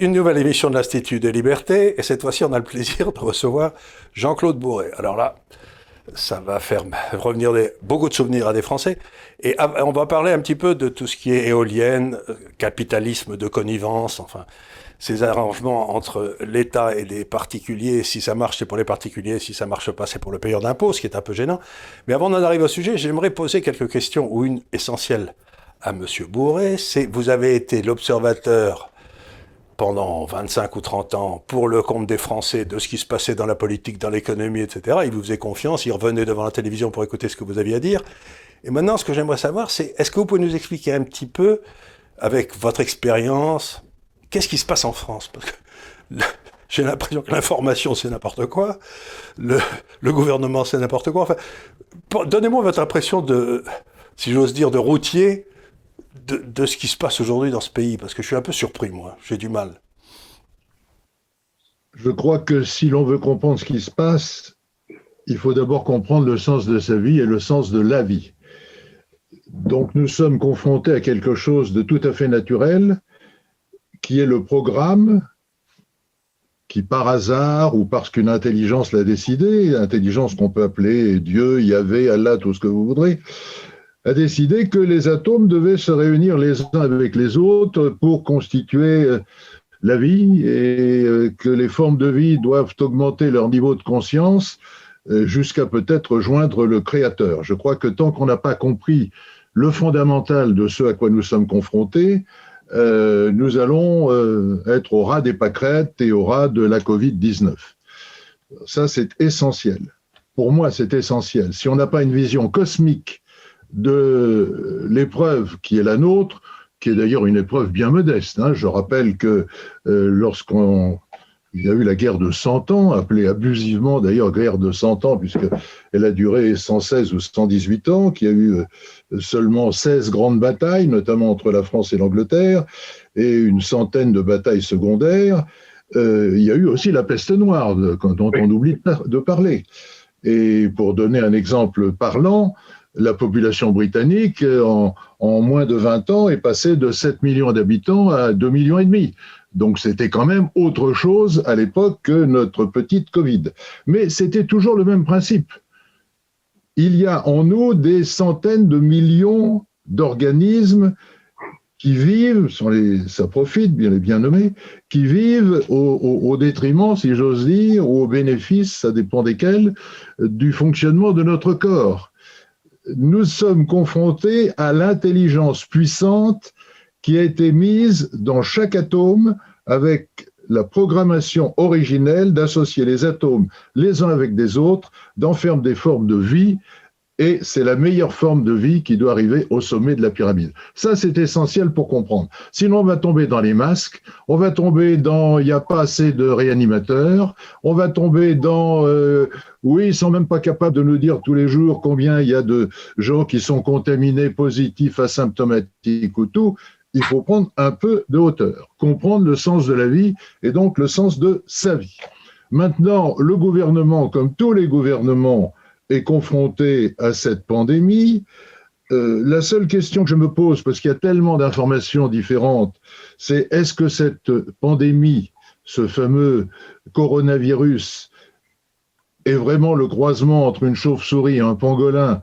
Une nouvelle émission de l'Institut des libertés, et cette fois-ci, on a le plaisir de recevoir Jean-Claude Bourret. Alors là, ça va faire revenir beaucoup de souvenirs à des Français. Et on va parler un petit peu de tout ce qui est éolienne, capitalisme de connivence, enfin, ces arrangements entre l'État et les particuliers. Si ça marche, c'est pour les particuliers. Si ça marche pas, c'est pour le payeur d'impôts, ce qui est un peu gênant. Mais avant d'en arriver au sujet, j'aimerais poser quelques questions, ou une essentielle à Monsieur Bourret. C'est, vous avez été l'observateur pendant 25 ou 30 ans pour le compte des Français de ce qui se passait dans la politique, dans l'économie, etc. Il vous faisait confiance, il revenait devant la télévision pour écouter ce que vous aviez à dire. Et maintenant, ce que j'aimerais savoir, c'est est-ce que vous pouvez nous expliquer un petit peu, avec votre expérience, qu'est-ce qui se passe en France? Parce que j'ai l'impression que l'information, c'est n'importe quoi, le, le gouvernement, c'est n'importe quoi. Enfin, donnez-moi votre impression de, si j'ose dire, de routier de, ce qui se passe aujourd'hui dans ce pays Parce que je suis un peu surpris, moi. J'ai du mal. Je crois que si l'on veut comprendre ce qui se passe, il faut d'abord comprendre le sens de sa vie et le sens de la vie. Donc nous sommes confrontés à quelque chose de tout à fait naturel, qui est le programme qui par hasard ou parce qu'une intelligence l'a décidé, intelligence qu'on peut appeler Dieu, Yahvé, Allah, tout ce que vous voudrez, a décidé que les atomes devaient se réunir les uns avec les autres pour constituer euh, la vie et euh, que les formes de vie doivent augmenter leur niveau de conscience euh, jusqu'à peut-être rejoindre le Créateur. Je crois que tant qu'on n'a pas compris le fondamental de ce à quoi nous sommes confrontés, nous allons être au ras des pâquerettes et au ras de la Covid-19. Ça, c'est essentiel. Pour moi, c'est essentiel. Si on n'a pas une vision cosmique de l'épreuve qui est la nôtre, qui est d'ailleurs une épreuve bien modeste. Hein. Je rappelle que euh, lorsqu'on il y a eu la guerre de 100 ans, appelée abusivement d'ailleurs guerre de 100 ans, puisqu'elle a duré 116 ou 118 ans, qu'il y a eu euh, seulement 16 grandes batailles, notamment entre la France et l'Angleterre, et une centaine de batailles secondaires. Euh, il y a eu aussi la peste noire, dont on oublie de parler. Et pour donner un exemple parlant, la population britannique, en, moins de 20 ans, est passée de 7 millions d'habitants à 2 millions et demi. Donc c'était quand même autre chose à l'époque que notre petite Covid. Mais c'était toujours le même principe. Il y a en nous des centaines de millions d'organismes qui vivent, ça profite, bien les bien nommés, qui vivent au détriment, si j'ose dire, ou au bénéfice, ça dépend desquels, du fonctionnement de notre corps nous sommes confrontés à l'intelligence puissante qui a été mise dans chaque atome avec la programmation originelle d'associer les atomes les uns avec des autres, d'en faire des formes de vie et c'est la meilleure forme de vie qui doit arriver au sommet de la pyramide. Ça, c'est essentiel pour comprendre. Sinon, on va tomber dans les masques, on va tomber dans il n'y a pas assez de réanimateurs, on va tomber dans euh, oui, ils sont même pas capables de nous dire tous les jours combien il y a de gens qui sont contaminés, positifs, asymptomatiques ou tout. Il faut prendre un peu de hauteur, comprendre le sens de la vie et donc le sens de sa vie. Maintenant, le gouvernement, comme tous les gouvernements, est confronté à cette pandémie, euh, la seule question que je me pose, parce qu'il y a tellement d'informations différentes, c'est est-ce que cette pandémie, ce fameux coronavirus, est vraiment le croisement entre une chauve-souris et un pangolin,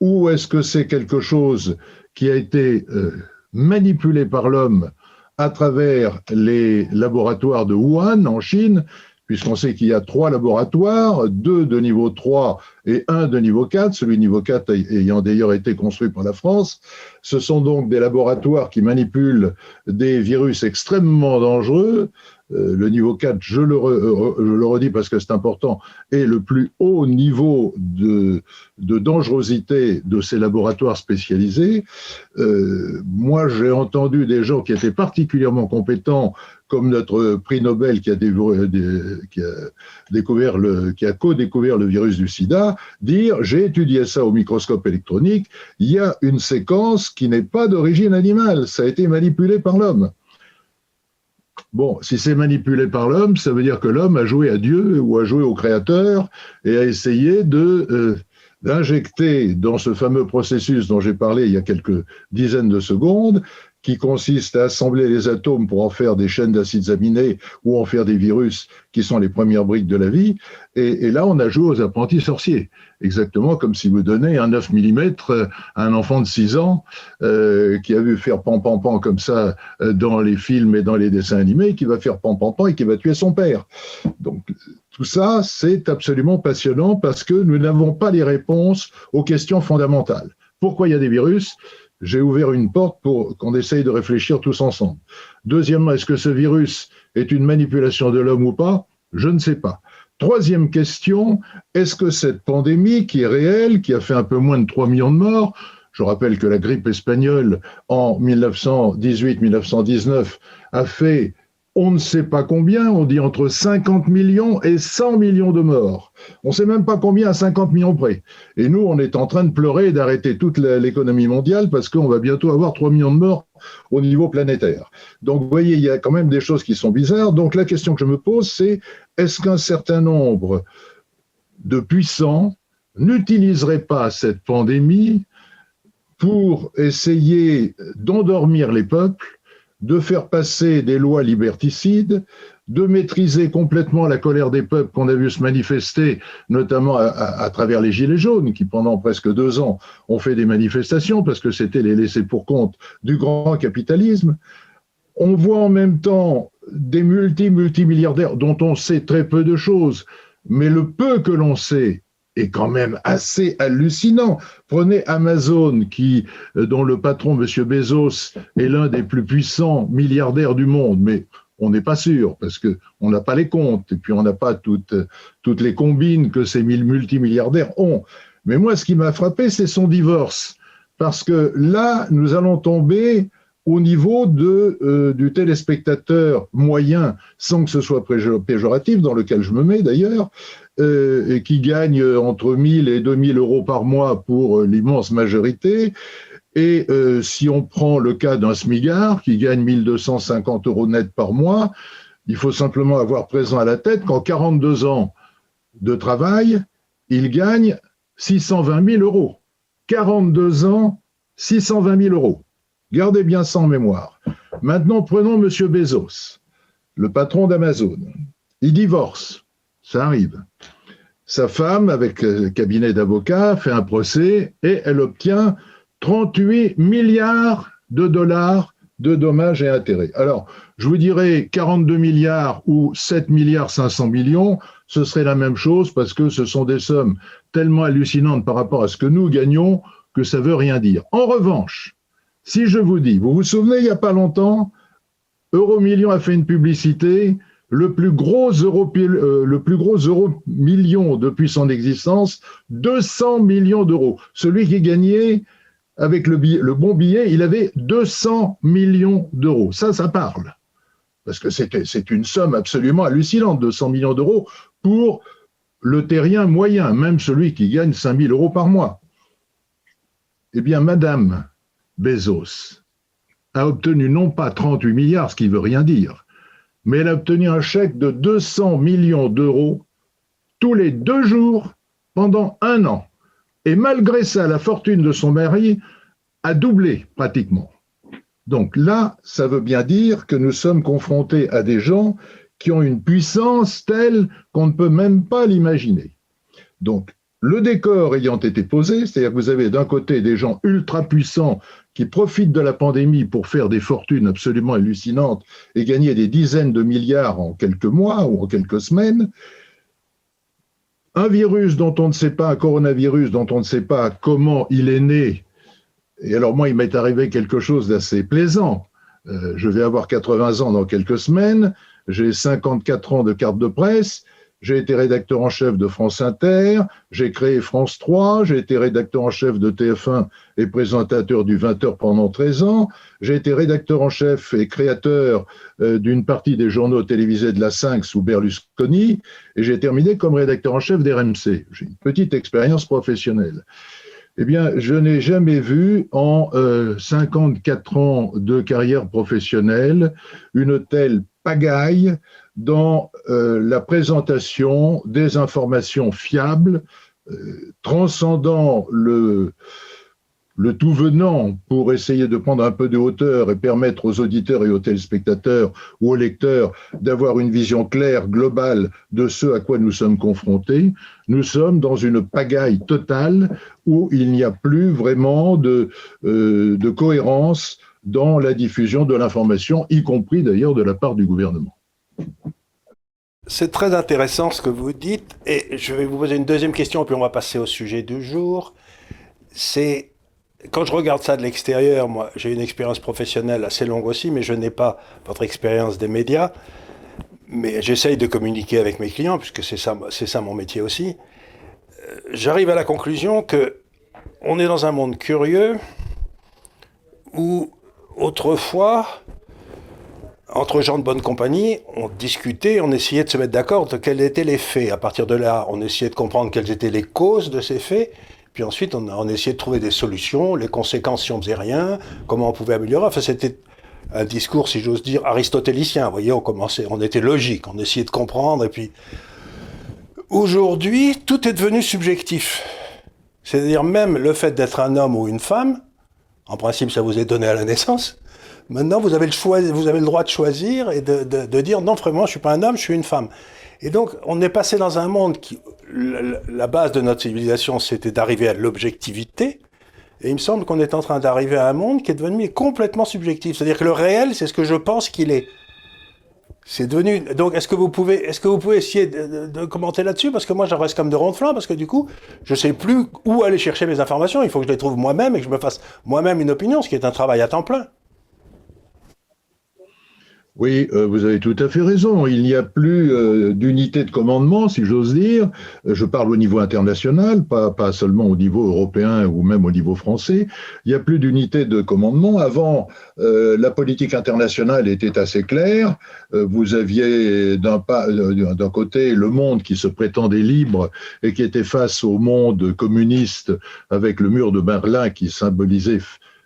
ou est-ce que c'est quelque chose qui a été euh, manipulé par l'homme à travers les laboratoires de Wuhan en Chine puisqu'on sait qu'il y a trois laboratoires, deux de niveau 3 et un de niveau 4, celui de niveau 4 ayant d'ailleurs été construit par la France. Ce sont donc des laboratoires qui manipulent des virus extrêmement dangereux, euh, le niveau 4, je le, euh, je le, redis parce que c'est important, est le plus haut niveau de, de dangerosité de ces laboratoires spécialisés. Euh, moi, j'ai entendu des gens qui étaient particulièrement compétents, comme notre prix Nobel qui a, a découvert le, co-découvert le virus du sida, dire j'ai étudié ça au microscope électronique, il y a une séquence qui n'est pas d'origine animale, ça a été manipulé par l'homme. Bon, si c'est manipulé par l'homme, ça veut dire que l'homme a joué à Dieu ou a joué au Créateur et a essayé euh, d'injecter dans ce fameux processus dont j'ai parlé il y a quelques dizaines de secondes qui consiste à assembler les atomes pour en faire des chaînes d'acides aminés ou en faire des virus qui sont les premières briques de la vie. Et, là, on a joué aux apprentis sorciers. Exactement comme si vous donnez un 9 mm à un enfant de 6 ans euh, qui a vu faire pan pan pan comme ça euh, dans les films et dans les dessins animés, qui va faire pan pan pan et qui va tuer son père. Donc tout ça, c'est absolument passionnant parce que nous n'avons pas les réponses aux questions fondamentales. Pourquoi il y a des virus? J'ai ouvert une porte pour qu'on essaye de réfléchir tous ensemble. Deuxièmement, est-ce que ce virus est une manipulation de l'homme ou pas? Je ne sais pas. Troisième question, est-ce que cette pandémie qui est réelle, qui a fait un peu moins de 3 millions de morts, je rappelle que la grippe espagnole en 1918-1919 a fait on ne sait pas combien, on dit entre 50 millions et 100 millions de morts. On ne sait même pas combien à 50 millions près. Et nous, on est en train de pleurer et d'arrêter toute l'économie mondiale parce qu'on va bientôt avoir 3 millions de morts au niveau planétaire. Donc, vous voyez, il y a quand même des choses qui sont bizarres. Donc, la question que je me pose, c'est est-ce qu'un certain nombre de puissants n'utiliseraient pas cette pandémie pour essayer d'endormir les peuples de faire passer des lois liberticides, de maîtriser complètement la colère des peuples qu'on a vu se manifester, notamment à, travers les Gilets jaunes, qui pendant presque deux ans ont fait des manifestations parce que c'était les laissés pour compte du grand capitalisme. On voit en même temps des multi-multimilliardaires dont on sait très peu de choses, mais le peu que l'on sait est quand même assez hallucinant. Prenez Amazon, qui, euh, dont le patron, M. Bezos, est l'un des plus puissants milliardaires du monde, mais on n'est pas sûr, parce qu'on n'a pas les comptes, et puis on n'a pas toutes, toutes les combines que ces multimilliardaires ont. Mais moi, ce qui m'a frappé, c'est son divorce, parce que là, nous allons tomber au niveau de, euh, du téléspectateur moyen, sans que ce soit péjoratif, dans lequel je me mets d'ailleurs, euh, qui gagne entre 1000 et 2000 euros par mois pour euh, l'immense majorité. Et euh, si on prend le cas d'un smigard qui gagne 1250 euros net par mois, il faut simplement avoir présent à la tête qu'en 42 ans de travail, il gagne 620 000 euros. 42 ans, 620 000 euros. Gardez bien ça en mémoire. Maintenant, prenons M. Bezos, le patron d'Amazon. Il divorce. Ça arrive. Sa femme, avec le cabinet d'avocats, fait un procès et elle obtient 38 milliards de dollars de dommages et intérêts. Alors, je vous dirais 42 milliards ou 7 milliards 500 millions, ce serait la même chose parce que ce sont des sommes tellement hallucinantes par rapport à ce que nous gagnons que ça veut rien dire. En revanche, si je vous dis, vous vous souvenez, il n'y a pas longtemps, Euromillion a fait une publicité le plus gros euro, euh, le plus gros euro million depuis son existence, 200 millions d'euros. Celui qui gagnait avec le, bon billet, il avait 200 millions d'euros. Ça, ça parle. Parce que c'est une somme absolument hallucinante, 200 millions d'euros pour le terrien moyen, même celui qui gagne 5000 euros par mois. Eh bien, Madame Bezos a obtenu non pas 38 milliards, ce qui veut rien dire, mais elle a obtenu un chèque de 200 millions d'euros tous les deux jours pendant un an. Et malgré ça, la fortune de son mari a doublé pratiquement. Donc là, ça veut bien dire que nous sommes confrontés à des gens qui ont une puissance telle qu'on ne peut même pas l'imaginer. Donc, le décor ayant été posé, c'est-à-dire que vous avez d'un côté des gens ultra puissants qui profitent de la pandémie pour faire des fortunes absolument hallucinantes et gagner des dizaines de milliards en quelques mois ou en quelques semaines. Un virus dont on ne sait pas, un coronavirus dont on ne sait pas comment il est né. Et alors moi, il m'est arrivé quelque chose d'assez plaisant. Euh, je vais avoir 80 ans dans quelques semaines, j'ai 54 ans de carte de presse, j'ai été rédacteur en chef de France Inter, j'ai créé France 3, j'ai été rédacteur en chef de TF1 et présentateur du 20h pendant 13 ans, j'ai été rédacteur en chef et créateur euh, d'une partie des journaux télévisés de la 5 sous Berlusconi, et j'ai terminé comme rédacteur en chef d'RMC. J'ai une petite expérience professionnelle. Eh bien, je n'ai jamais vu en 54 euh, ans de carrière professionnelle une telle pagaille dans euh, la présentation des informations fiables, euh, transcendant le, tout venant pour essayer de prendre un peu de hauteur et permettre aux auditeurs et aux téléspectateurs ou aux lecteurs d'avoir une vision claire, globale de ce à quoi nous sommes confrontés, nous sommes dans une pagaille totale où il n'y a plus vraiment de, euh, de cohérence dans la diffusion de l'information, y compris d'ailleurs de la part du gouvernement. C'est très intéressant ce que vous dites, et je vais vous poser une deuxième question, puis on va passer au sujet du jour. C'est quand je regarde ça de l'extérieur, moi, j'ai une expérience professionnelle assez longue aussi, mais je n'ai pas votre expérience des médias. Mais j'essaye de communiquer avec mes clients, puisque c'est ça, mon métier aussi. Euh, j'arrive à la conclusion que on est dans un monde curieux où autrefois, entre gens de bonne compagnie, on discutait, on essayait de se mettre d'accord de quels étaient les faits. À partir de là, on essayait de comprendre quelles étaient les causes de ces faits. Puis ensuite, on, essayait de trouver des solutions, les conséquences si on faisait rien, comment on pouvait améliorer. Enfin, c'était un discours, si j'ose dire, aristotélicien. Vous voyez, on commençait, on était logique, on essayait de comprendre. Et puis, aujourd'hui, tout est devenu subjectif. C'est-à-dire même le fait d'être un homme ou une femme, en principe, ça vous est donné à la naissance. Maintenant, vous avez le, choix, vous avez le droit de choisir et de, de, de dire non, vraiment, je suis pas un homme, je suis une femme. Et donc, on est passé dans un monde qui, la base de notre civilisation, c'était d'arriver à l'objectivité. Et il me semble qu'on est en train d'arriver à un monde qui est devenu complètement subjectif. C'est-à-dire que le réel, c'est ce que je pense qu'il est. C'est devenu. Donc, est-ce que vous pouvez, est-ce que vous pouvez essayer de, de, commenter là-dessus? Parce que moi, j'en reste comme de ronde-flanc, parce que du coup, je sais plus où aller chercher mes informations. Il faut que je les trouve moi-même et que je me fasse moi-même une opinion, ce qui est un travail à temps plein. Oui, euh, vous avez tout à fait raison. Il n'y a plus euh, d'unité de commandement, si j'ose dire. Euh, je parle au niveau international, pas, seulement au niveau européen ou même au niveau français. Il n'y a plus d'unité de commandement. Avant, la politique internationale était assez claire. Vous aviez d'un côté le monde qui se prétendait libre et qui était face au monde communiste avec le mur de Berlin qui symbolisait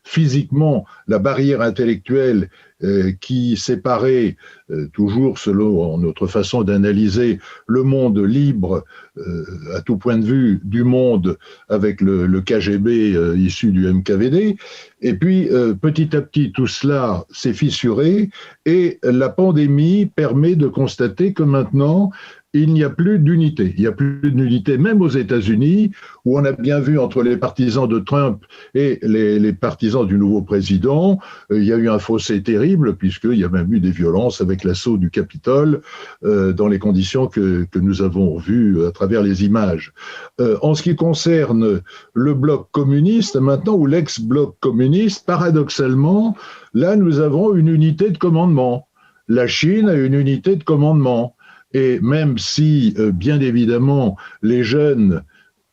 physiquement la barrière intellectuelle euh, qui séparait, euh, toujours selon notre façon d'analyser, le monde libre euh, à tout point de vue du monde avec le, le KGB issu du MKVD. Et puis, petit à petit, tout cela s'est fissuré et la pandémie permet de constater que maintenant, il n'y a plus d'unité. Il n'y a plus d'unité, même aux États-Unis, où on a bien vu entre les partisans de Trump et les, partisans du nouveau président, euh, il y a eu un fossé terrible, puisqu'il y a même eu des violences avec l'assaut du Capitole, euh, dans les conditions que, que, nous avons vues à travers les images. Euh, en ce qui concerne le bloc communiste, maintenant, ou l'ex-bloc communiste, paradoxalement, là, nous avons une unité de commandement. La Chine a une unité de commandement. Et même si, euh, bien évidemment, les jeunes,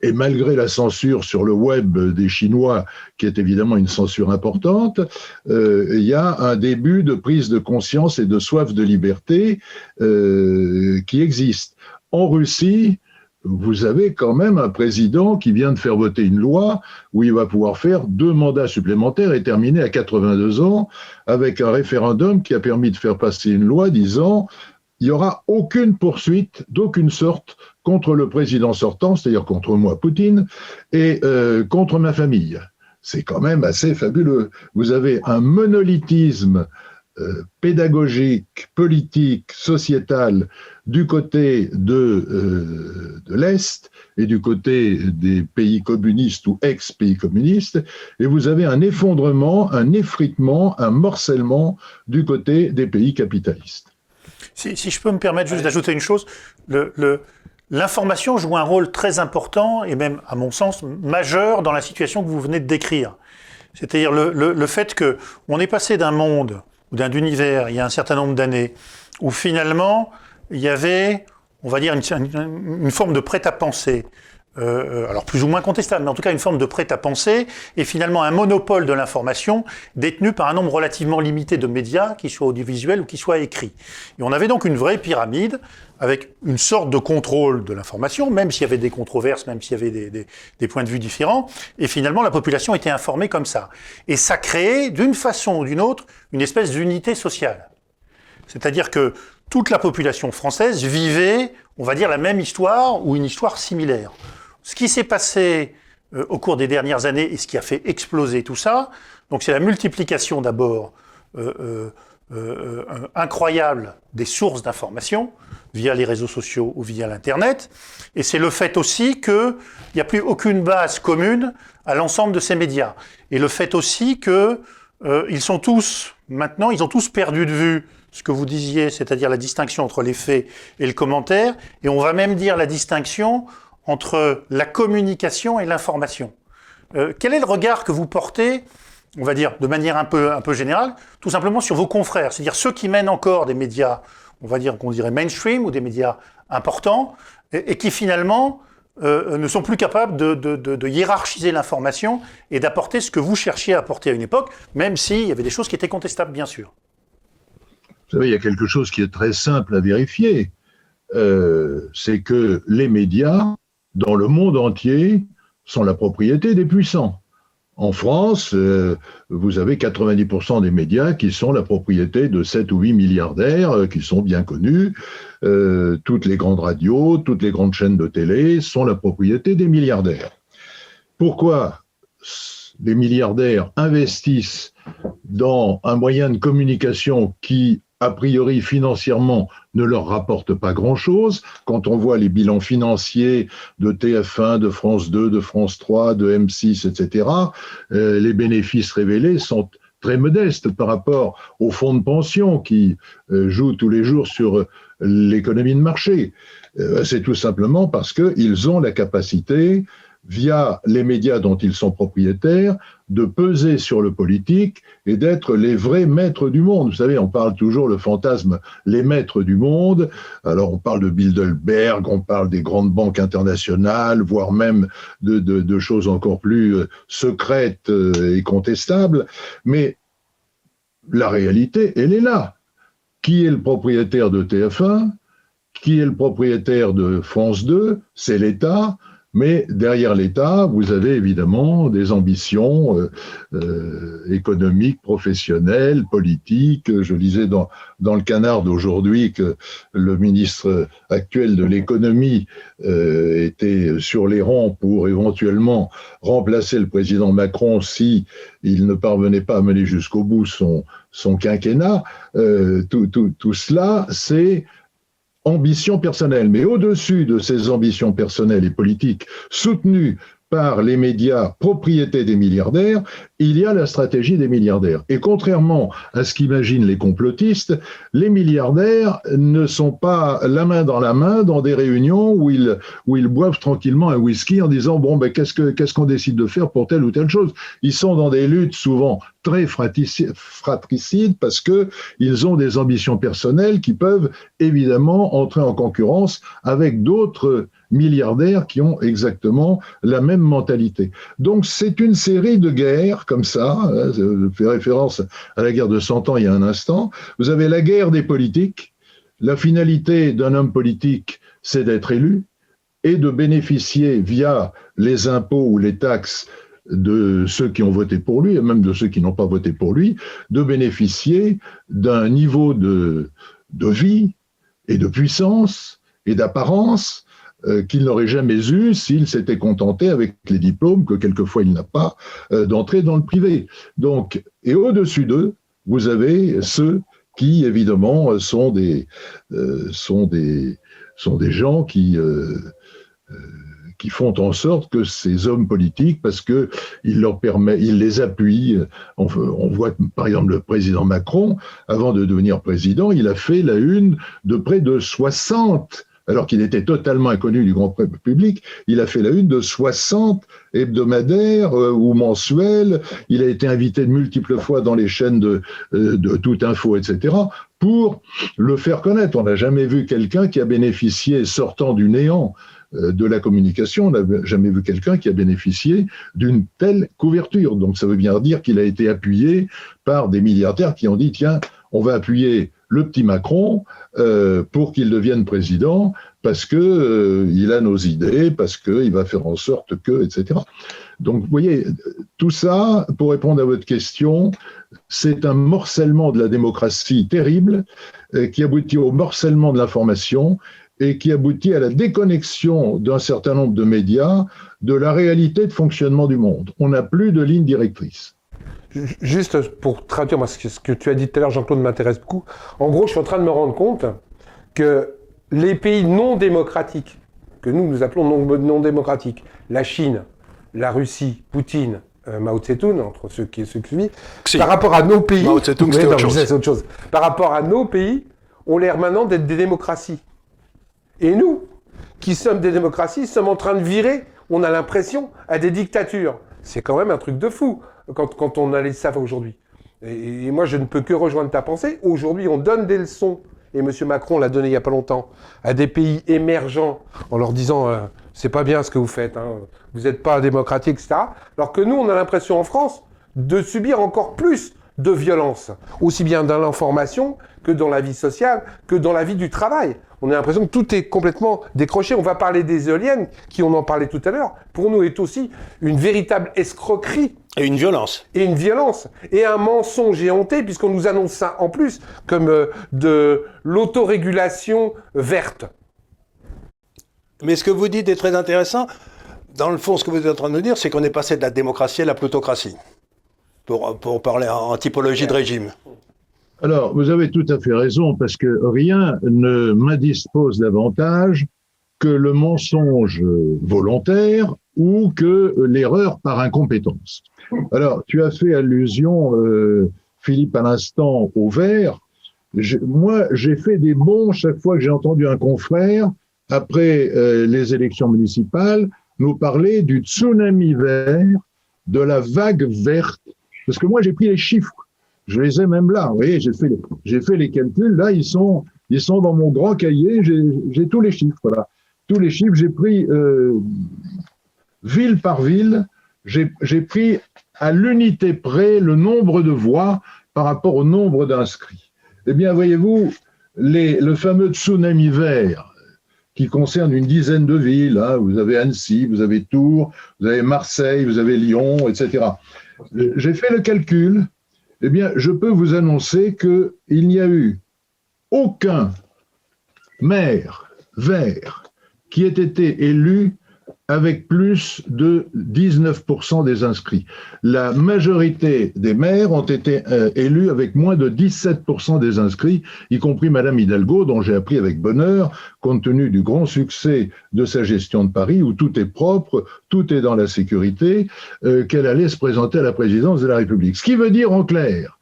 et malgré la censure sur le web des Chinois, qui est évidemment une censure importante, euh, il y a un début de prise de conscience et de soif de liberté euh, qui existe. En Russie, vous avez quand même un président qui vient de faire voter une loi où il va pouvoir faire deux mandats supplémentaires et terminer à 82 ans avec un référendum qui a permis de faire passer une loi disant il n'y aura aucune poursuite d'aucune sorte contre le président sortant, c'est-à-dire contre moi, Poutine, et euh, contre ma famille. C'est quand même assez fabuleux. Vous avez un monolithisme euh, pédagogique, politique, sociétal du côté euh, de l'Est et du côté des pays communistes ou ex-pays communistes, et vous avez un effondrement, un effritement, un morcellement du côté des pays capitalistes. Si, si, je peux me permettre juste d'ajouter une chose, l'information joue un rôle très important et même, à mon sens, majeur dans la situation que vous venez de décrire. C'est-à-dire le, fait que on est passé d'un monde ou d'un univers il y a un certain nombre d'années où finalement il y avait, on va dire, une forme de prêt-à-penser euh, alors plus ou moins contestable, mais en tout cas une forme de prêt-à-penser, et finalement un monopole de l'information détenu par un nombre relativement limité de médias, qu'ils soient audiovisuels ou qu'ils soient écrits. Et on avait donc une vraie pyramide avec une sorte de contrôle de l'information, même s'il y avait des controverses, même s'il y avait des, des, des, points de vue différents, et finalement la population était informée comme ça. Et ça créait, d'une façon ou d'une autre, une espèce d'unité sociale. C'est-à-dire que toute la population française vivait, on va dire, la même histoire ou une histoire similaire. Ce qui s'est passé euh, au cours des dernières années et ce qui a fait exploser tout ça. Donc c'est la multiplication d'abord euh, euh, incroyable des sources d'information via les réseaux sociaux ou via l'Internet. Et c'est le fait aussi qu'il n'y a plus aucune base commune à l'ensemble de ces médias. Et le fait aussi que ils sont tous, maintenant, ils ont tous perdu de vue ce que vous disiez, c'est-à-dire la distinction entre les faits et le commentaire, et on va même dire la distinction entre la communication et l'information. Euh, quel est le regard que vous portez, on va dire de manière un peu, un peu générale, tout simplement sur vos confrères, c'est-à-dire ceux qui mènent encore des médias, on va dire qu'on dirait mainstream ou des médias importants, et, qui finalement euh, ne sont plus capables de, hiérarchiser l'information et d'apporter ce que vous cherchiez à apporter à une époque, même s'il y avait des choses qui étaient contestables, bien sûr. Vous savez, il y a quelque chose qui est très simple à vérifier. Euh, c'est que les médias, dans le monde entier, sont la propriété des puissants. En France, euh, vous avez 90% des médias qui sont la propriété de 7 ou 8 milliardaires euh, qui sont bien connus. toutes les grandes radios, toutes les grandes chaînes de télé sont la propriété des milliardaires. Pourquoi les milliardaires investissent dans un moyen de communication qui a priori financièrement ne leur rapporte pas grand-chose. Quand on voit les bilans financiers de TF1, de France 2, de France 3, de M6, etc., euh, les bénéfices révélés sont très modestes par rapport aux fonds de pension qui euh, jouent tous les jours sur l'économie de marché. Euh, c'est tout simplement parce qu'ils ont la capacité via les médias dont ils sont propriétaires, de peser sur le politique et d'être les vrais maîtres du monde. Vous savez, on parle toujours le fantasme les maîtres du monde. Alors on parle de Bilderberg, on parle des grandes banques internationales, voire même de, choses encore plus euh, secrètes euh, et contestables. Mais la réalité, elle est là. Qui est le propriétaire de TF1 Qui est le propriétaire de France 2 C'est l'État. Mais derrière l'État, vous avez évidemment des ambitions euh, euh, économiques, professionnelles, politiques. Je lisais dans, dans le Canard d'aujourd'hui que le ministre actuel de l'économie euh, était sur les rangs pour éventuellement remplacer le président Macron si il ne parvenait pas à mener jusqu'au bout son, son quinquennat. tout, tout, tout cela, c'est ambition personnelle. Mais au-dessus de ces ambitions personnelles et politiques soutenues par les médias propriété des milliardaires, il y a la stratégie des milliardaires. Et contrairement à ce qu'imaginent les complotistes, les milliardaires ne sont pas la main dans la main dans des réunions où ils, où ils boivent tranquillement un whisky en disant bon ben qu'est-ce que qu'est-ce qu'on décide de faire pour telle ou telle chose? Ils sont dans des luttes souvent très fratricides parce que ils ont des ambitions personnelles qui peuvent évidemment entrer en concurrence avec d'autres milliardaires qui ont exactement la même mentalité. Donc c'est une série de guerres comme ça, hein, je fais référence à la guerre de 100 ans il y a un instant. Vous avez la guerre des politiques. La finalité d'un homme politique, c'est d'être élu et de bénéficier via les impôts ou les taxes de ceux qui ont voté pour lui, et même de ceux qui n'ont pas voté pour lui, de bénéficier d'un niveau de, de vie et de puissance et d'apparence qu'il n'aurait jamais eu s'il s'était contenté avec les diplômes que quelquefois il n'a pas euh, d'entrer dans le privé. Donc, et au-dessus d'eux, vous avez ceux qui évidemment sont des euh, sont des sont des gens qui qui font en sorte que ces hommes politiques, parce que il leur les appuie. On, on, voit par exemple le président Macron, avant de devenir président, il a fait la une de près de 60 alors qu'il était totalement inconnu du grand public, il a fait la une de 60 hebdomadaires euh, ou mensuels, il a été invité de multiples fois dans les chaînes de, euh, de toute info, etc., pour le faire connaître. On n'a jamais vu quelqu'un qui a bénéficié, sortant du néant, euh, de la communication, on n'a jamais vu quelqu'un qui a bénéficié d'une telle couverture. Donc ça veut bien dire qu'il a été appuyé par des milliardaires qui ont dit, tiens, on va appuyer le petit Macron euh, pour qu'il devienne président parce que euh, il a nos idées, parce qu'il va faire en sorte que, etc. Donc, vous voyez, tout ça, pour répondre à votre question, c'est un morcellement de la démocratie terrible euh, qui aboutit au morcellement de l'information et qui aboutit à la déconnexion d'un certain nombre de médias de la réalité de fonctionnement du monde. On n'a plus de ligne directrice. Juste pour traduire ce que tu as dit tout à l'heure, Jean-Claude, m'intéresse beaucoup. En gros, je suis en train de me rendre compte que les pays non démocratiques, que nous nous appelons non, démocratiques, la Chine, la Russie, Poutine, euh, Mao Tse-tung, entre ceux qui, ceux qui suivent, par rapport à nos pays, Mao Tse-tung, c'est autre, autre, chose. Par rapport à nos pays, ont l'air maintenant d'être des démocraties. Et nous, qui sommes des démocraties, sommes en train de virer, on a l'impression, à des dictatures. C'est quand même un truc de fou quand, quand on a les ça aujourd'hui. Et, moi, je ne peux que rejoindre ta pensée. Aujourd'hui, on donne des leçons, et M. Macron l'a donné il n'y a pas longtemps, à des pays émergents en leur disant euh, c'est pas bien ce que vous faites, hein, vous n'êtes pas démocratique, etc. Alors que nous, on a l'impression en France de subir encore plus de violence, aussi bien dans l'information que dans la vie sociale, que dans la vie du travail. On a l'impression que tout est complètement décroché. On va parler des éoliennes, qui on en parlait tout à l'heure, pour nous est aussi une véritable escroquerie. Et une violence. Et une violence. Et un mensonge éhonté, puisqu'on nous annonce ça en plus comme euh, de l'autorégulation verte. Mais ce que vous dites est très intéressant. Dans le fond, ce que vous êtes en train de nous dire, c'est qu'on est passé de la démocratie à la plutocratie, pour, pour parler en typologie de régime. Alors, vous avez tout à fait raison, parce que rien ne m'indispose davantage que le mensonge volontaire ou que l'erreur par incompétence. Alors, tu as fait allusion, euh, Philippe, à l'instant, au vert. Moi, j'ai fait des bons chaque fois que j'ai entendu un confrère, après euh, les élections municipales, nous parler du tsunami vert, de la vague verte, parce que moi, j'ai pris les chiffres. Je les ai même là. Vous voyez, j'ai fait, les, fait les calculs. Là, ils sont, ils sont dans mon grand cahier. J'ai, tous les chiffres. Voilà. Les chiffres. J'ai pris euh, ville par ville. J'ai, pris à l'unité près le nombre de voix par rapport au nombre d'inscrits. Eh bien, voyez-vous, le fameux tsunami vert qui concerne une dizaine de villes. Hein, vous avez Annecy, vous avez Tours, vous avez Marseille, vous avez Lyon, etc. J'ai fait le calcul eh bien, je peux vous annoncer qu'il n'y a eu aucun maire vert qui ait été élu avec plus de 19% des inscrits. La majorité des maires ont été euh, élus avec moins de 17% des inscrits, y compris Madame Hidalgo, dont j'ai appris avec bonheur, compte tenu du grand succès de sa gestion de Paris, où tout est propre, tout est dans la sécurité, euh, qu'elle allait se présenter à la présidence de la République. Ce qui veut dire en clair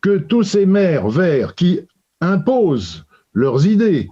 que tous ces maires verts qui imposent leurs idées,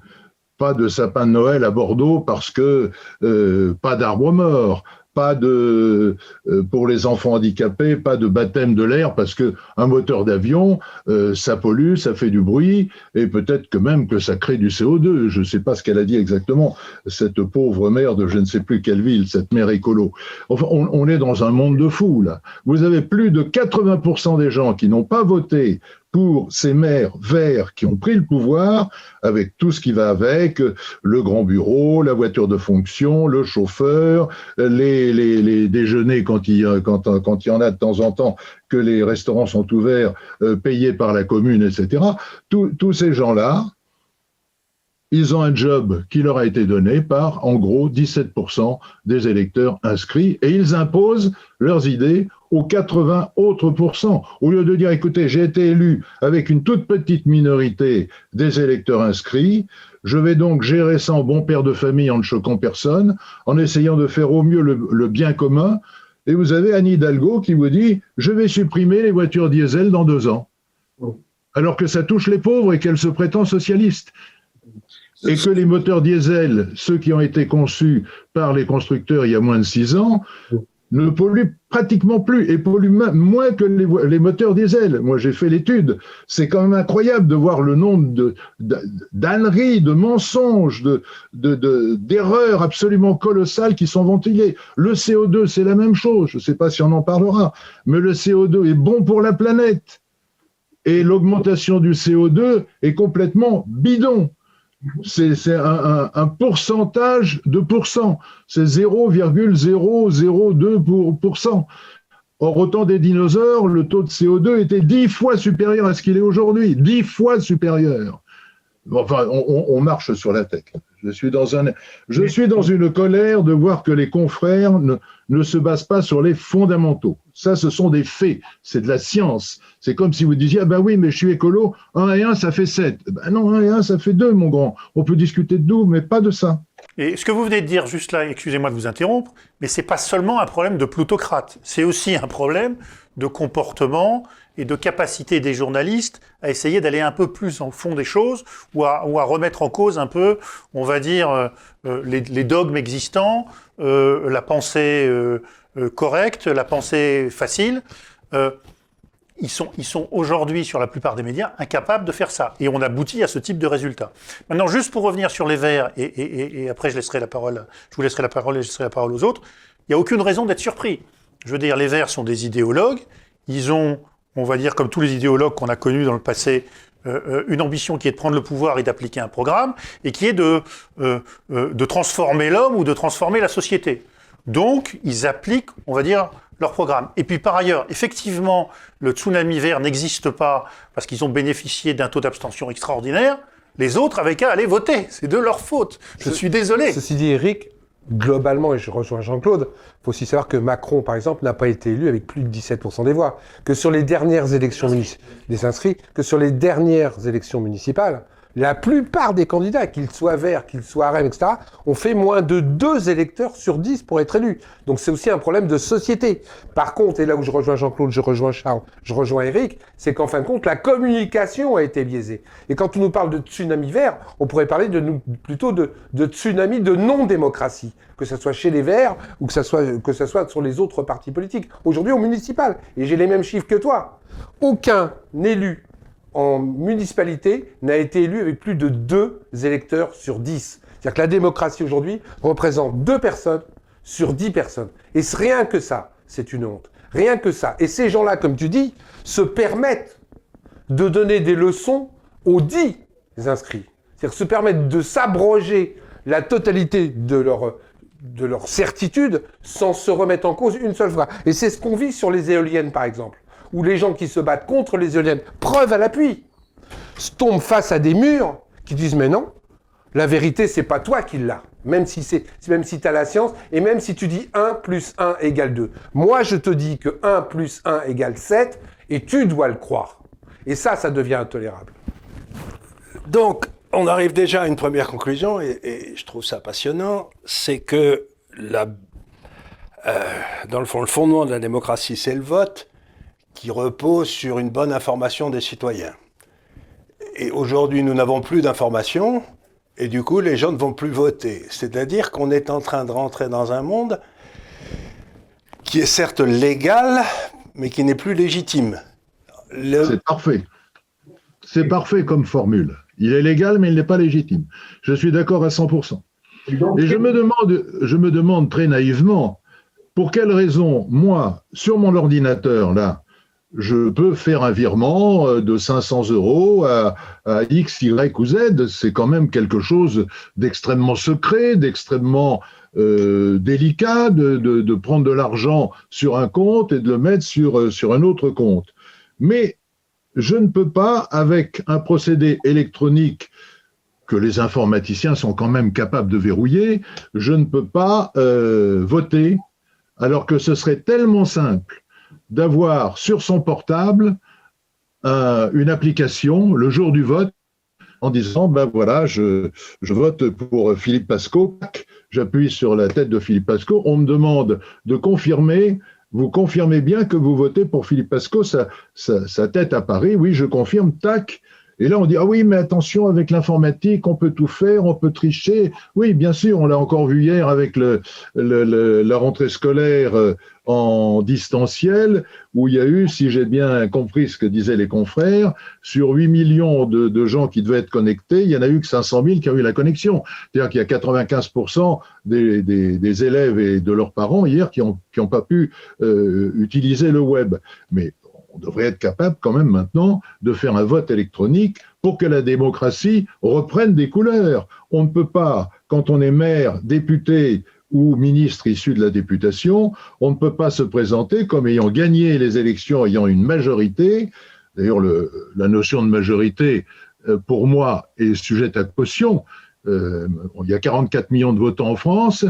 pas de sapin de Noël à Bordeaux parce que euh, pas d'arbres morts, pas de euh, pour les enfants handicapés, pas de baptême de l'air parce que un moteur d'avion euh, ça pollue, ça fait du bruit et peut-être que même que ça crée du CO2. Je ne sais pas ce qu'elle a dit exactement cette pauvre mère de je ne sais plus quelle ville, cette mère écolo. Enfin, on, est dans un monde de fous là. Vous avez plus de 80% des gens qui n'ont pas voté pour ces maires verts qui ont pris le pouvoir, avec tout ce qui va avec, le grand bureau, la voiture de fonction, le chauffeur, les, déjeuners quand il, quand, quand il y en a de temps en temps, que les restaurants sont ouverts, euh, payés par la commune, etc. tous ces gens-là, ils ont un job qui leur a été donné par, en gros, 17% des électeurs inscrits et ils imposent leurs idées aux 80 autres pourcents. Au lieu de dire, écoutez, j'ai été élu avec une toute petite minorité des électeurs inscrits, je vais donc gérer ça en bon père de famille en ne choquant personne, en essayant de faire au mieux le, bien commun. Et vous avez Annie Hidalgo qui vous dit, je vais supprimer les voitures diesel dans deux ans. Alors que ça touche les pauvres et qu'elle se prétend socialiste et que les moteurs diesel, ceux qui ont été conçus par les constructeurs il y a moins de six ans, ne polluent pratiquement plus et polluent moins que les, moteurs diesel. Moi, j'ai fait l'étude. C'est quand même incroyable de voir le nombre d'âneries, de, mensonges, d'erreurs de, absolument colossales qui sont ventilées. Le CO2, c'est la même chose. Je ne sais pas si on en parlera, mais le CO2 est bon pour la planète. Et l'augmentation du CO2 est complètement bidon c'est un, pourcentage de pourcent. C'est 0,002%. Or, au temps des dinosaures, le taux de CO2 était dix fois supérieur à ce qu'il est aujourd'hui. Dix fois supérieur. Enfin, on, marche sur la tête. Je suis dans un, je suis dans une colère de voir que les confrères ne, ne se basent pas sur les fondamentaux. Ça, ce sont des faits. C'est de la science. C'est comme si vous disiez, ah ben oui, mais je suis écolo. 1 et 1, ça fait 7. Ben non, 1 et 1, ça fait 2, mon grand. On peut discuter de nous, mais pas de ça. Et ce que vous venez de dire juste là, excusez-moi de vous interrompre, mais c'est pas seulement un problème de plutocrate. C'est aussi un problème de comportement et de capacité des journalistes à essayer d'aller un peu plus en fond des choses ou à, remettre en cause un peu, on va dire, euh, euh, les, dogmes existants, euh, la pensée correcte, la pensée facile. ils sont, ils sont aujourd'hui, sur la plupart des médias, incapables de faire ça. Et on aboutit à ce type de résultat. Maintenant, juste pour revenir sur les Verts, et après je laisserai la parole, je vous laisserai la parole et je laisserai la parole aux autres, il n'y a aucune raison d'être surpris. Je veux dire, les Verts sont des idéologues, ils ont on va dire, comme tous les idéologues qu'on a connus dans le passé, euh, euh, une ambition qui est de prendre le pouvoir et d'appliquer un programme, et qui est de, euh, de transformer l'homme ou de transformer la société. Donc, ils appliquent, on va dire, leur programme. Et puis par ailleurs, effectivement, le tsunami vert n'existe pas parce qu'ils ont bénéficié d'un taux d'abstention extraordinaire. Les autres avaient qu'à aller voter. C'est de leur faute. Je suis désolé. Ceci dit, Eric, globalement, et je rejoins Jean-Claude, il faut aussi savoir que Macron, par exemple, n'a pas été élu avec plus de 17% des voix. Que sur les dernières élections des inscrits, que sur les dernières élections municipales, la plupart des candidats, qu'ils soient verts, qu'ils soient REM, etc., ont fait moins de deux électeurs sur 10 pour être élus. Donc c'est aussi un problème de société. Par contre, et là où je rejoins Jean-Claude, je rejoins Charles, je rejoins Eric, c'est qu'en fin de compte, la communication a été biaisée. Et quand on nous parle de tsunami vert, on pourrait parler de nous, plutôt de, de tsunami de non-démocratie, que ce soit chez les Verts ou que ce soit, que ce soit sur les autres partis politiques. Aujourd'hui, au municipal, et j'ai les mêmes chiffres que toi, aucun élu en municipalité n'a été élu avec plus de deux électeurs sur dix. C'est-à-dire que la démocratie aujourd'hui représente deux personnes sur dix personnes. Et rien que ça, c'est une honte. Rien que ça. Et ces gens-là, comme tu dis, se permettent de donner des leçons aux dix inscrits. C'est-à-dire se permettent de s'abroger la totalité de leur, de leur certitude sans se remettre en cause une seule fois. Et c'est ce qu'on vit sur les éoliennes, par exemple où les gens qui se battent contre les éoliennes, preuve à l'appui, tombent face à des murs qui disent mais non, la vérité c'est pas toi qui l'as, même si c'est même si tu as la science et même si tu dis 1 plus 1 égale 2. Moi je te dis que 1 plus 1 égale 7 et tu dois le croire. Et ça ça devient intolérable. Donc on arrive déjà à une première conclusion et, je trouve ça passionnant, c'est que euh, dans le fondement de la démocratie, c'est le vote qui repose sur une bonne information des citoyens. Et aujourd'hui, nous n'avons plus d'informations, et du coup, les gens ne vont plus voter. C'est-à-dire qu'on est en train de rentrer dans un monde qui est certes légal, mais qui n'est plus légitime. C'est parfait. C'est parfait comme formule. Il est légal, mais il n'est pas légitime. Je suis d'accord à 100%. Et je me demande, je me demande très naïvement, pour quelle raison, moi, sur mon ordinateur, là, je peux faire un virement euh, de 500 euros à, X, Y ou Z. C'est quand même quelque chose d'extrêmement secret, d'extrêmement euh, délicat de, prendre de l'argent sur un compte et de le mettre euh, sur un autre compte. Mais je ne peux pas, avec un procédé électronique que les informaticiens sont quand même capables de verrouiller, je ne peux pas voter alors que ce serait tellement simple d'avoir sur son portable euh, une application le jour du vote en disant ben voilà, je, vote pour Philippe Pasco, j'appuie sur la tête de Philippe Pasco, on me demande de confirmer. Vous confirmez bien que vous votez pour Philippe Pasco, sa, sa tête à Paris. Oui, je confirme, tac. Et là, on dit, ah oui, mais attention, avec l'informatique, on peut tout faire, on peut tricher. Oui, bien sûr, on l'a encore vu hier avec la rentrée scolaire euh, en distanciel, où il y a eu, si j'ai bien compris ce que disaient les confrères, sur 8 millions de, gens qui devaient être connectés, il y en a eu que 500 000 qui ont eu la connexion. C'est-à-dire qu'il y a 95% des, élèves et de leurs parents hier qui n'ont pas pu euh, utiliser le web. Mais devrait être capable quand même maintenant de faire un vote électronique pour que la démocratie reprenne des couleurs. On ne peut pas, quand on est maire, député ou ministre issu de la députation, on ne peut pas se présenter comme ayant gagné les élections, ayant une majorité. D'ailleurs, la notion de majorité euh, pour moi, est sujette à caution. Euh, il y a 44 millions de votants en France.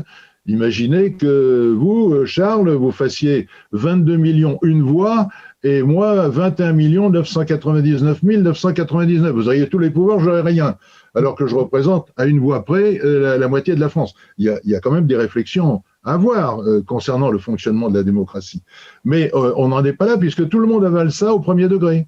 Imaginez que vous, Charles, vous fassiez 22 millions une voix et moi 21 millions 999 999. Vous auriez tous les pouvoirs, j'aurais rien. Alors que je représente à une voix près euh, la, moitié de la France. Il y, a, quand même des réflexions à avoir euh, concernant le fonctionnement de la démocratie. Mais euh, on n'en est pas là puisque tout le monde avale ça au premier degré.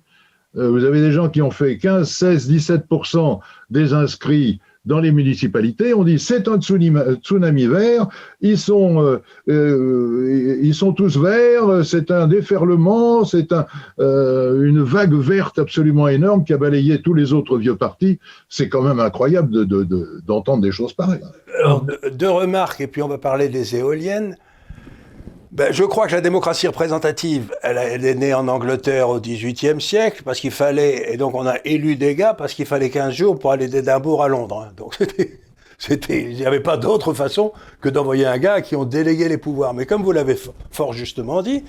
vous avez des gens qui ont fait 15, 16, 17% des inscrits dans les municipalités, on dit c'est un tsunami, vert, ils sont, euh, euh, ils sont tous verts, c'est un déferlement, c'est un, euh, une vague verte absolument énorme qui a balayé tous les autres vieux partis. C'est quand même incroyable d'entendre de, des choses pareilles. Alors, deux remarques, et puis on va parler des éoliennes. Ben, je crois que la démocratie représentative, elle, est née en Angleterre au XVIIIe siècle, parce qu'il fallait, et donc on a élu des gars parce qu'il fallait 15 jours pour aller d'Édimbourg à Londres. Hein. Donc c'était, il n'y avait pas d'autre façon que d'envoyer un gars qui ont délégué les pouvoirs. Mais comme vous l'avez fort justement dit,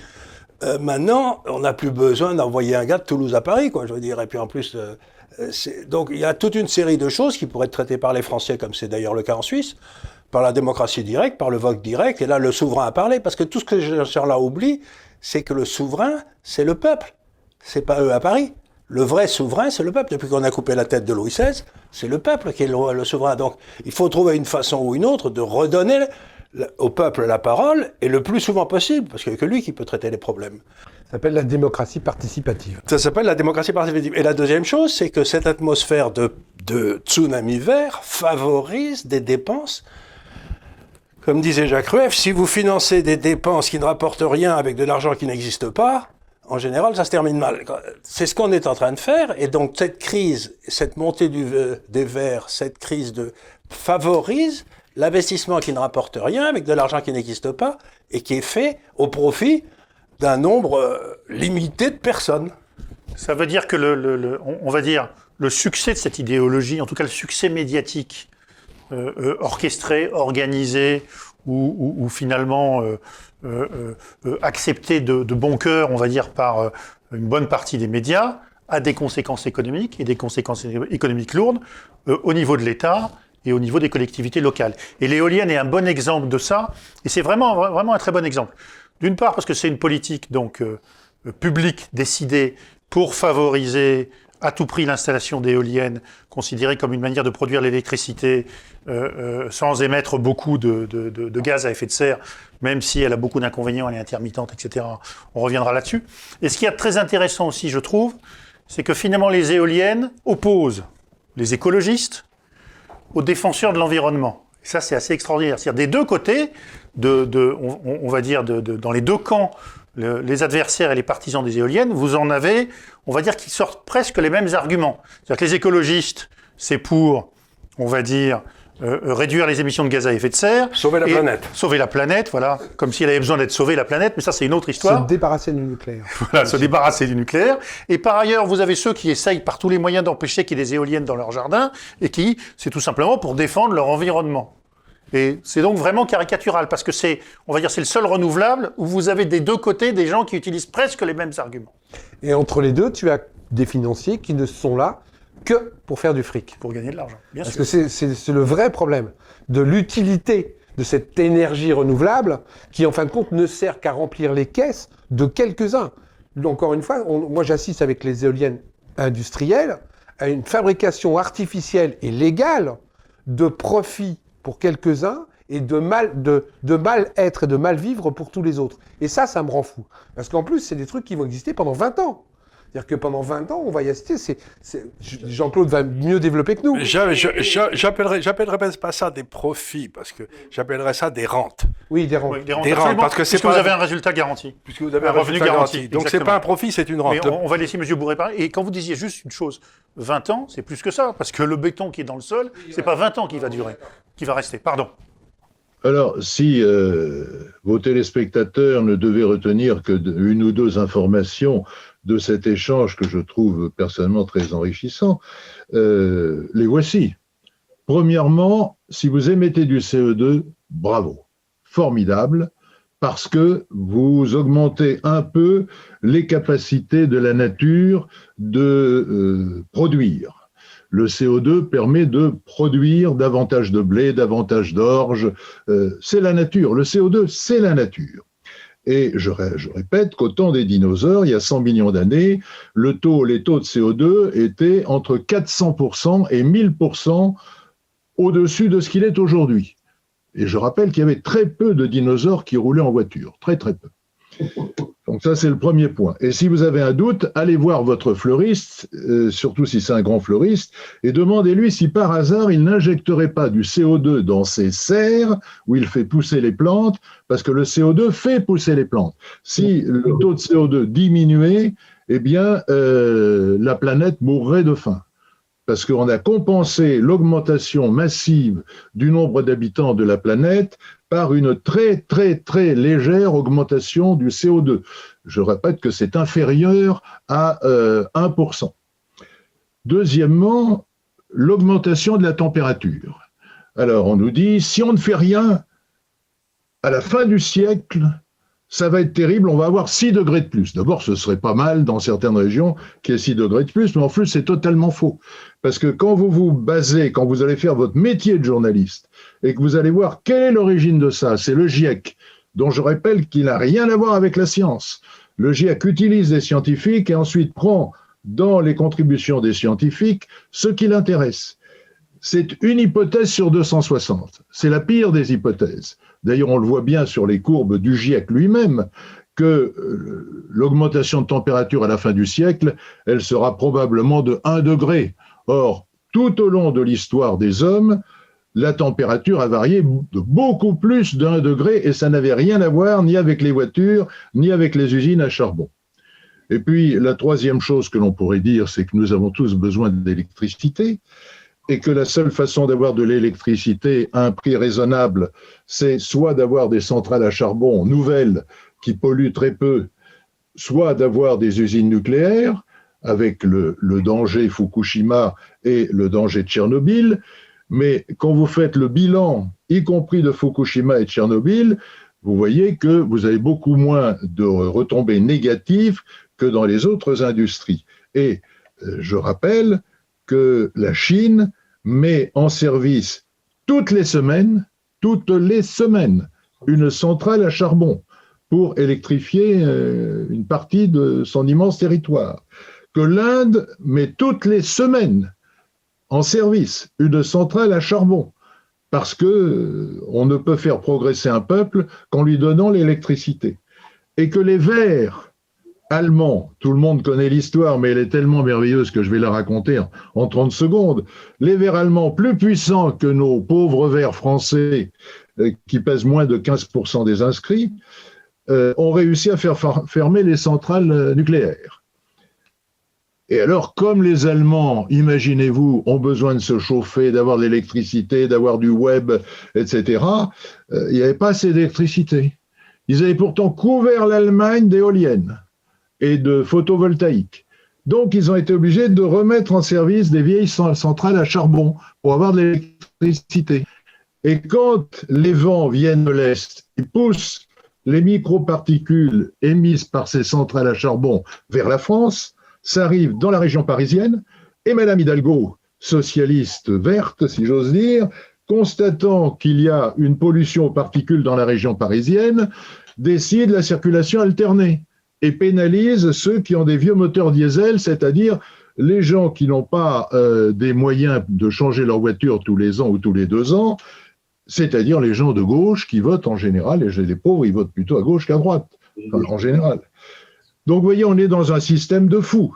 euh, maintenant, on n'a plus besoin d'envoyer un gars de Toulouse à Paris, quoi, je veux dire. Et puis en plus, euh, euh donc il y a toute une série de choses qui pourraient être traitées par les Français, comme c'est d'ailleurs le cas en Suisse par la démocratie directe, par le vote direct, et là le souverain a parlé, parce que tout ce que ces gens-là oublient, c'est que le souverain, c'est le peuple, c'est pas eux à Paris. Le vrai souverain, c'est le peuple. Depuis qu'on a coupé la tête de Louis XVI, c'est le peuple qui est le, souverain. Donc il faut trouver une façon ou une autre de redonner au peuple la parole, et le plus souvent possible, parce qu'il n'y a que lui qui peut traiter les problèmes. Ça s'appelle la démocratie participative. Ça s'appelle la démocratie participative. Et la deuxième chose, c'est que cette atmosphère de, de tsunami vert favorise des dépenses comme disait Jacques Rueff, si vous financez des dépenses qui ne rapportent rien avec de l'argent qui n'existe pas, en général, ça se termine mal. C'est ce qu'on est en train de faire, et donc cette crise, cette montée des verts, cette crise de favorise l'investissement qui ne rapporte rien avec de l'argent qui n'existe pas et qui est fait au profit d'un nombre euh, limité de personnes. Ça veut dire que le, on va dire le succès de cette idéologie, en tout cas le succès médiatique euh, euh, orchestré, organisé ou, ou, finalement euh, accepté de, de, bon cœur, on va dire, par une bonne partie des médias, a des conséquences économiques et des conséquences économiques lourdes au niveau de l'État et au niveau des collectivités locales. Et l'éolienne est un bon exemple de ça, et c'est vraiment, vraiment un très bon exemple. D'une part parce que c'est une politique donc publique décidée pour favoriser à tout prix l'installation d'éoliennes, considérée comme une manière de produire l'électricité euh, euh, sans émettre beaucoup de, gaz à effet de serre, même si elle a beaucoup d'inconvénients, elle est intermittente, etc. On reviendra là-dessus. Et ce qui est très intéressant aussi, je trouve, c'est que finalement les éoliennes opposent les écologistes aux défenseurs de l'environnement. Ça, c'est assez extraordinaire. C'est-à-dire des deux côtés, on, va dire dans les deux camps les adversaires et les partisans des éoliennes, vous en avez, on va dire qu'ils sortent presque les mêmes arguments. C'est-à-dire que les écologistes, c'est pour, on va dire, euh, euh, réduire les émissions de gaz à effet de serre. Sauver la planète. Sauver la planète, voilà. Comme s'il avait besoin d'être sauvé la planète, mais ça c'est une autre histoire. Se débarrasser du nucléaire. Voilà, se débarrasser du nucléaire. Et par ailleurs, vous avez ceux qui essayent par tous les moyens d'empêcher qu'il y ait des éoliennes dans leur jardin, et qui, c'est tout simplement pour défendre leur environnement. Et c'est donc vraiment caricatural, parce que c'est, on va dire, c'est le seul renouvelable où vous avez des deux côtés des gens qui utilisent presque les mêmes arguments. Et entre les deux, tu as des financiers qui ne sont là que pour faire du fric. Pour gagner de l'argent, bien sûr. Parce que c'est le vrai problème de l'utilité de cette énergie renouvelable qui, en fin de compte, ne sert qu'à remplir les caisses de quelques-uns. Encore une fois, moi j'assiste avec les éoliennes industrielles à une fabrication artificielle et légale de profits pour quelques-uns et de mal, de, de mal être et de mal vivre pour tous les autres. Et ça, ça me rend fou. Parce qu'en plus, c'est des trucs qui vont exister pendant 20 ans. C'est-à-dire que pendant 20 ans, on va y assister. Jean-Claude va mieux développer que nous. J'appellerais pas ça des profits, parce que j'appellerais ça des rentes. Oui, des rentes. des rentes, parce que c'est puisque vous avez un résultat garanti. Puisque vous avez un, revenu garanti. Donc Donc c'est pas un profit, c'est une rente. Mais on, va laisser M. Bourré parler. Et quand vous disiez juste une chose, 20 ans, c'est plus que ça, parce que le béton qui est dans le sol, c'est pas 20 ans qui va durer, qui va rester. Pardon. Alors, si euh, vos téléspectateurs ne devaient retenir que une ou deux informations de cet échange que je trouve personnellement très enrichissant, euh, les voici. Premièrement, si vous émettez du CO2, bravo, formidable, parce que vous augmentez un peu les capacités de la nature de euh, produire. Le CO2 permet de produire davantage de blé, davantage d'orge. Euh, c'est la nature. Le CO2, c'est la nature. Et je, répète qu'au temps des dinosaures, il y a 100 millions d'années, les taux de CO2 étaient entre 400% et 1000% au-dessus de ce qu'il est aujourd'hui. Et je rappelle qu'il y avait très peu de dinosaures qui roulaient en voiture, très très peu. Donc ça, c'est le premier point. Et si vous avez un doute, allez voir votre fleuriste, euh, surtout si c'est un grand fleuriste, et demandez-lui si par hasard il n'injecterait pas du CO2 dans ses serres où il fait pousser les plantes, parce que le CO2 fait pousser les plantes. Si le taux de CO2 diminuait, eh bien, euh, la planète mourrait de faim parce qu'on a compensé l'augmentation massive du nombre d'habitants de la planète par une très très très légère augmentation du CO2. Je répète que c'est inférieur à 1%. Euh, Deuxièmement, l'augmentation de la température. Alors on nous dit, si on ne fait rien, à la fin du siècle, ça va être terrible, on va avoir 6 degrés de plus. D'abord, ce serait pas mal dans certaines régions qu'il y ait 6 degrés de plus, mais en plus, c'est totalement faux. Parce que quand vous vous basez, quand vous allez faire votre métier de journaliste, et que vous allez voir quelle est l'origine de ça, c'est le GIEC, dont je rappelle qu'il n'a rien à voir avec la science. Le GIEC utilise des scientifiques et ensuite prend dans les contributions des scientifiques ce qui l'intéresse. C'est une hypothèse sur 260. C'est la pire des hypothèses. D'ailleurs, on le voit bien sur les courbes du GIEC lui-même, que euh, l'augmentation de température à la fin du siècle, elle sera probablement de 1 degré. Or, tout au long de l'histoire des hommes, la température a varié de beaucoup plus d'un degré et ça n'avait rien à voir ni avec les voitures, ni avec les usines à charbon. Et puis, la troisième chose que l'on pourrait dire, c'est que nous avons tous besoin d'électricité et que la seule façon d'avoir de l'électricité à un prix raisonnable, c'est soit d'avoir des centrales à charbon nouvelles qui polluent très peu, soit d'avoir des usines nucléaires, avec le, danger Fukushima et le danger Tchernobyl. Mais quand vous faites le bilan, y compris de Fukushima et Tchernobyl, vous voyez que vous avez beaucoup moins de retombées négatives que dans les autres industries. Et euh, je rappelle que la Chine met en service toutes les semaines, toutes les semaines, une centrale à charbon pour électrifier euh, une partie de son immense territoire. Que l'Inde met toutes les semaines en service une centrale à charbon parce que euh, on ne peut faire progresser un peuple qu'en lui donnant l'électricité. Et que les Verts allemand, tout le monde connaît l'histoire, mais elle est tellement merveilleuse que je vais la raconter en, 30 secondes. Les vers allemands, plus puissants que nos pauvres vers français, euh, qui pèsent moins de 15% des inscrits, euh, ont réussi à faire fermer les centrales nucléaires. Et alors, comme les Allemands, imaginez-vous, ont besoin de se chauffer, d'avoir de l'électricité, d'avoir du web, etc., il n'y avait pas assez d'électricité. Ils avaient pourtant couvert l'Allemagne d'éoliennes et de photovoltaïque. Donc, ils ont été obligés de remettre en service des vieilles centrales à charbon pour avoir de l'électricité. Et quand les vents viennent de l'Est, ils poussent les microparticules émises par ces centrales à charbon vers la France, ça arrive dans la région parisienne, et Madame Hidalgo, socialiste verte, si j'ose dire, constatant qu'il y a une pollution aux particules dans la région parisienne, décide la circulation alternée et pénalise ceux qui ont des vieux moteurs diesel, c'est-à-dire les gens qui n'ont pas euh, des moyens de changer leur voiture tous les ans ou tous les deux ans, c'est-à-dire les gens de gauche qui votent en général, et les pauvres, ils votent plutôt à gauche qu'à droite, en général. Donc, vous voyez, on est dans un système de fous.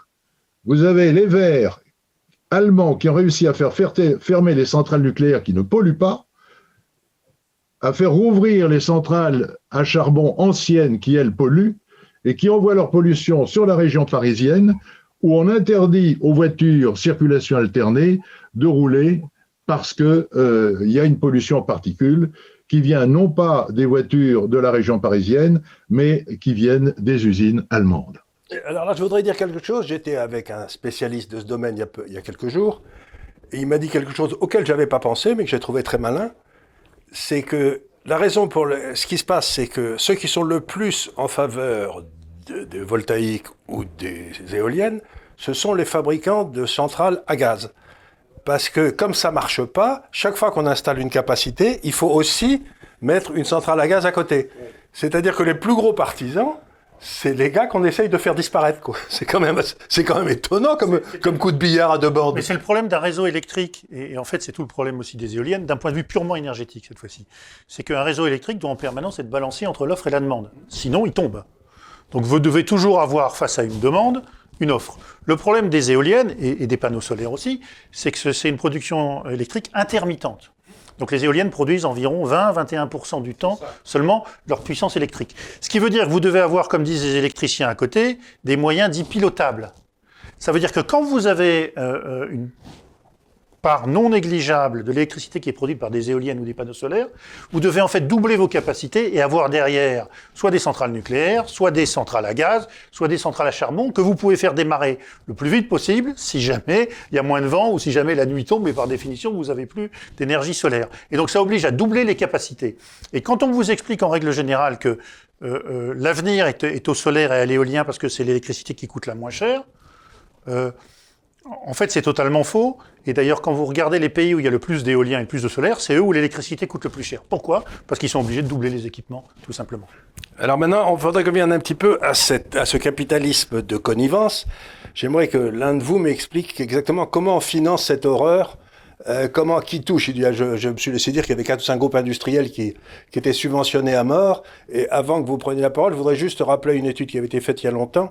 Vous avez les Verts allemands qui ont réussi à faire fermer les centrales nucléaires qui ne polluent pas, à faire rouvrir les centrales à charbon anciennes qui, elles, polluent, et qui envoient leur pollution sur la région parisienne, où on interdit aux voitures circulation alternée de rouler parce qu'il euh, y a une pollution en particules qui vient non pas des voitures de la région parisienne, mais qui viennent des usines allemandes. Alors là, je voudrais dire quelque chose. J'étais avec un spécialiste de ce domaine il y a, quelques jours, et il m'a dit quelque chose auquel je n'avais pas pensé, mais que j'ai trouvé très malin. C'est que la raison pour ce qui se passe, c'est que ceux qui sont le plus en faveur de, voltaïque ou des éoliennes, ce sont les fabricants de centrales à gaz. Parce que comme ça marche pas, chaque fois qu'on installe une capacité, il faut aussi mettre une centrale à gaz à côté. C'est-à-dire que les plus gros partisans, c'est les gars qu'on essaye de faire disparaître. Quoi. C'est quand même, c'est quand même étonnant comme, comme coup de billard à deux bords. Mais c'est le problème d'un réseau électrique, et, en fait c'est tout le problème aussi des éoliennes, d'un point de vue purement énergétique cette fois-ci. C'est qu'un réseau électrique doit en permanence être balancé entre l'offre et la demande. Sinon, il tombe. Donc vous devez toujours avoir face à une demande une offre. Le problème des éoliennes, et, et des panneaux solaires aussi, c'est que c'est une production électrique intermittente. Donc les éoliennes produisent environ 20-21% du temps seulement leur puissance électrique. Ce qui veut dire que vous devez avoir, comme disent les électriciens à côté, des moyens dits pilotables. Ça veut dire que quand vous avez euh, euh, une part non négligeable de l'électricité qui est produite par des éoliennes ou des panneaux solaires, vous devez en fait doubler vos capacités et avoir derrière soit des centrales nucléaires, soit des centrales à gaz, soit des centrales à charbon que vous pouvez faire démarrer le plus vite possible si jamais il y a moins de vent ou si jamais la nuit tombe et par définition vous avez plus d'énergie solaire. Et donc ça oblige à doubler les capacités. Et quand on vous explique en règle générale que euh, euh, l'avenir est, au solaire et à l'éolien parce que c'est l'électricité qui coûte la moins cher, euh, en fait, c'est totalement faux. Et d'ailleurs, quand vous regardez les pays où il y a le plus d'éolien et le plus de solaire, c'est eux où l'électricité coûte le plus cher. Pourquoi? Parce qu'ils sont obligés de doubler les équipements, tout simplement. Alors maintenant, on faudrait qu'on vienne un petit peu à, cette, à ce capitalisme de connivence. J'aimerais que l'un de vous m'explique exactement comment on finance cette horreur. Euh, comment qui touche je, je, me suis laissé dire qu'il y avait quatre ou cinq groupes industriels qui, qui étaient subventionnés à mort. Et avant que vous preniez la parole, je voudrais juste rappeler une étude qui avait été faite il y a longtemps,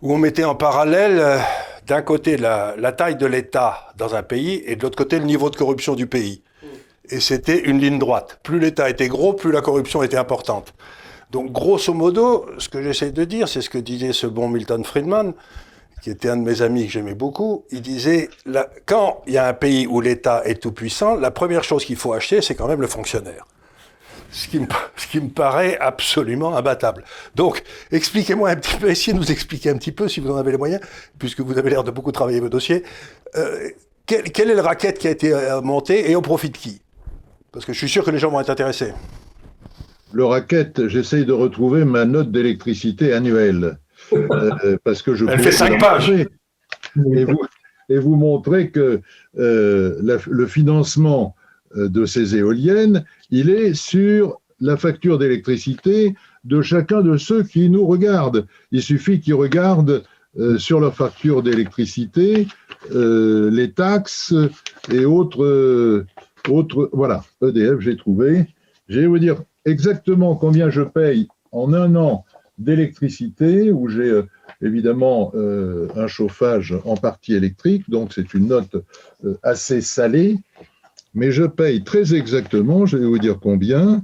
où on mettait en parallèle euh, d'un côté la, la, taille de l'État dans un pays et de l'autre côté le niveau de corruption du pays. Et c'était une ligne droite. Plus l'État était gros, plus la corruption était importante. Donc grosso modo, ce que j'essaie de dire, c'est ce que disait ce bon Milton Friedman, qui était un de mes amis que j'aimais beaucoup. Il disait, là, quand il y a un pays où l'État est tout puissant, la première chose qu'il faut acheter, c'est quand même le fonctionnaire ce qui, me, ce qui me paraît absolument imbattable. Donc, expliquez-moi un petit peu, essayez de nous expliquer un petit peu, si vous en avez les moyens, puisque vous avez l'air de beaucoup travailler vos dossiers, euh, quel, quel, est le racket qui a été euh, monté et au profit de qui? Parce que je suis sûr que les gens vont être intéressés. Le racket, j'essaye de retrouver ma note d'électricité annuelle. Euh, parce que je Elle fait cinq pages. Et vous, et vous montrer que euh, la, le financement de ces éoliennes, il est sur la facture d'électricité de chacun de ceux qui nous regardent. Il suffit qu'ils regardent euh, sur leur facture d'électricité euh, les taxes et autres, euh, autres. Voilà, EDF, j'ai trouvé. Je vais vous dire exactement combien je paye en un an d'électricité, où j'ai évidemment un chauffage en partie électrique, donc c'est une note assez salée mais je paye très exactement, je vais vous dire combien,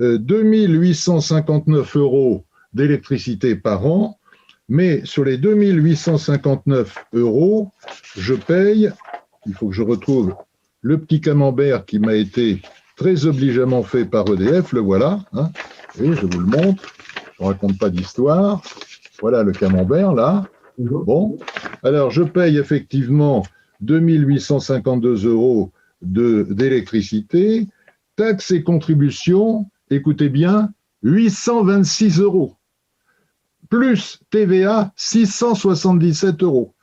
euh, 2859 euros d'électricité par an, mais sur les 2859 euros, je paye, il faut que je retrouve le petit camembert qui m'a été très obligeamment fait par EDF, le voilà, hein, et je vous le montre, je ne raconte pas d'histoire, voilà le camembert là. Bon, alors je paye effectivement 2852 euros d'électricité, taxes et contributions, écoutez bien, 826 euros, plus TVA, 677 euros.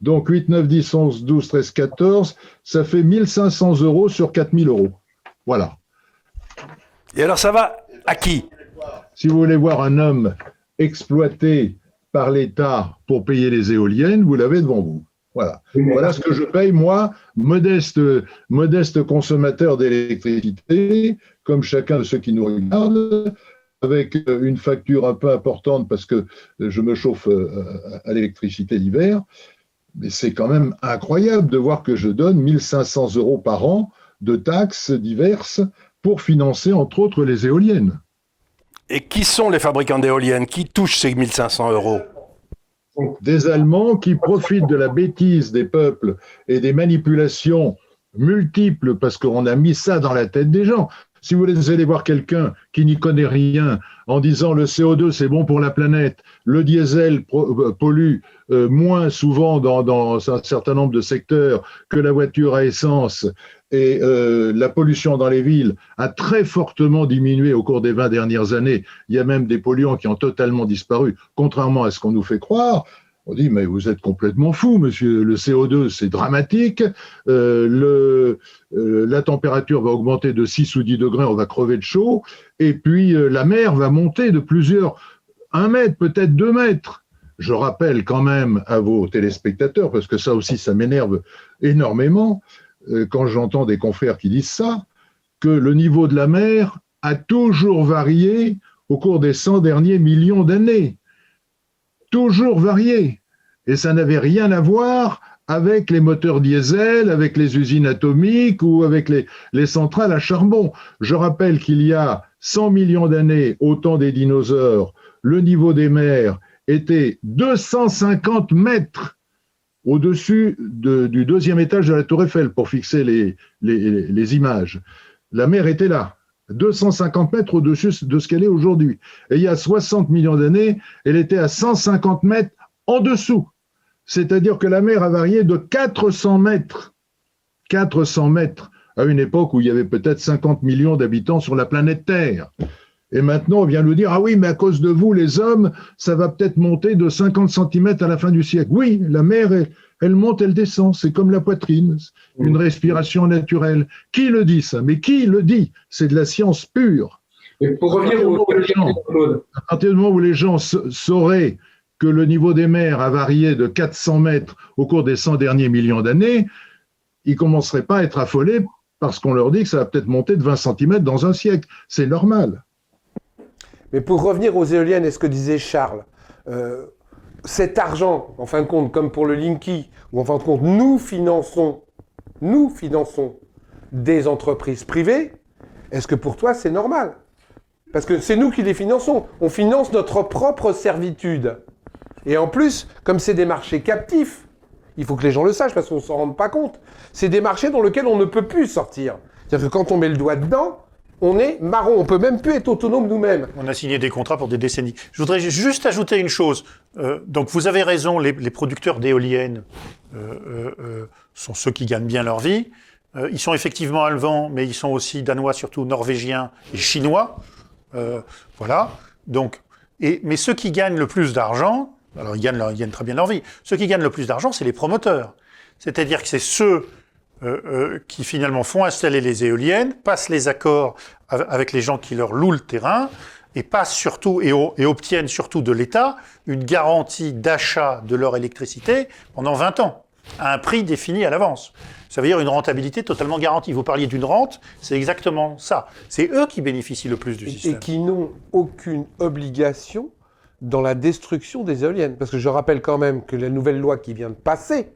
Donc 8, 9, 10, 11, 12, 13, 14, ça fait 1500 euros sur 4000 euros. Voilà. Et alors ça va à qui? Si vous voulez voir un homme exploité par l'État pour payer les éoliennes, vous l'avez devant vous. Voilà. voilà ce que je paye, moi, modeste, modeste consommateur d'électricité, comme chacun de ceux qui nous regardent, avec une facture un peu importante parce que je me chauffe euh, à l'électricité l'hiver. Mais c'est quand même incroyable de voir que je donne 1500 euros par an de taxes diverses pour financer, entre autres, les éoliennes. Et qui sont les fabricants d'éoliennes? Qui touchent ces 1500 euros? Des Allemands qui profitent de la bêtise des peuples et des manipulations multiples parce qu'on a mis ça dans la tête des gens. Si vous allez voir quelqu'un qui n'y connaît rien en disant le CO2 c'est bon pour la planète, le diesel euh, pollue euh, moins souvent dans, dans, un certain nombre de secteurs que la voiture à essence et euh, la pollution dans les villes a très fortement diminué au cours des 20 dernières années. Il y a même des polluants qui ont totalement disparu, contrairement à ce qu'on nous fait croire. On dit, mais vous êtes complètement fou, monsieur. Le CO2, c'est dramatique. Euh, euh, la température va augmenter de 6 ou 10 degrés, on va crever de chaud. Et puis, la mer va monter de plusieurs, un mètre, peut-être deux mètres. Je rappelle quand même à vos téléspectateurs, parce que ça aussi, ça m'énerve énormément, quand j'entends des confrères qui disent ça, que le niveau de la mer a toujours varié au cours des 100 derniers millions d'années toujours varié. Et ça n'avait rien à voir avec les moteurs diesel, avec les usines atomiques ou avec les, les centrales à charbon. Je rappelle qu'il y a 100 millions d'années, au temps des dinosaures, le niveau des mers était 250 mètres au-dessus de, du deuxième étage de la tour Eiffel pour fixer les, les, les images. La mer était là. 250 mètres au-dessus de ce qu'elle est aujourd'hui. Et il y a 60 millions d'années, elle était à 150 mètres en dessous. C'est-à-dire que la mer a varié de 400 mètres. 400 mètres à une époque où il y avait peut-être 50 millions d'habitants sur la planète Terre. Et maintenant, on vient nous dire, ah oui, mais à cause de vous, les hommes, ça va peut-être monter de 50 cm à la fin du siècle. Oui, la mer elle monte, elle descend. C'est comme la poitrine, une respiration naturelle. Qui le dit ça? Mais qui le dit? C'est de la science pure. Et pour revenir au à partir du moment où les gens sauraient que le niveau des mers a varié de 400 mètres au cours des 100 derniers millions d'années, ils commenceraient pas à être affolés parce qu'on leur dit que ça va peut-être monter de 20 cm dans un siècle. C'est normal. Mais pour revenir aux éoliennes et ce que disait Charles, euh, cet argent, en fin de compte, comme pour le Linky, où en fin de compte, nous finançons, nous finançons des entreprises privées, est-ce que pour toi c'est normal? Parce que c'est nous qui les finançons. On finance notre propre servitude. Et en plus, comme c'est des marchés captifs, il faut que les gens le sachent parce qu'on ne s'en rend pas compte. C'est des marchés dans lesquels on ne peut plus sortir. C'est-à-dire que quand on met le doigt dedans, on est marron, on peut même plus être autonome nous-mêmes. On a signé des contrats pour des décennies. Je voudrais juste ajouter une chose. Euh, donc vous avez raison, les, producteurs d'éoliennes euh, euh, sont ceux qui gagnent bien leur vie. ils sont effectivement allemands, mais ils sont aussi danois, surtout norvégiens et chinois. voilà. Donc, et, mais ceux qui gagnent le plus d'argent, alors ils gagnent, ils gagnent très bien leur vie. Ceux qui gagnent le plus d'argent, c'est les promoteurs. C'est-à-dire que c'est ceux euh, euh, qui finalement font installer les éoliennes, passent les accords avec les gens qui leur louent le terrain, et passent surtout et, et obtiennent surtout de l'État une garantie d'achat de leur électricité pendant 20 ans, à un prix défini à l'avance. Ça veut dire une rentabilité totalement garantie. Vous parliez d'une rente, c'est exactement ça. C'est eux qui bénéficient le plus du système. Et qui n'ont aucune obligation dans la destruction des éoliennes. Parce que je rappelle quand même que la nouvelle loi qui vient de passer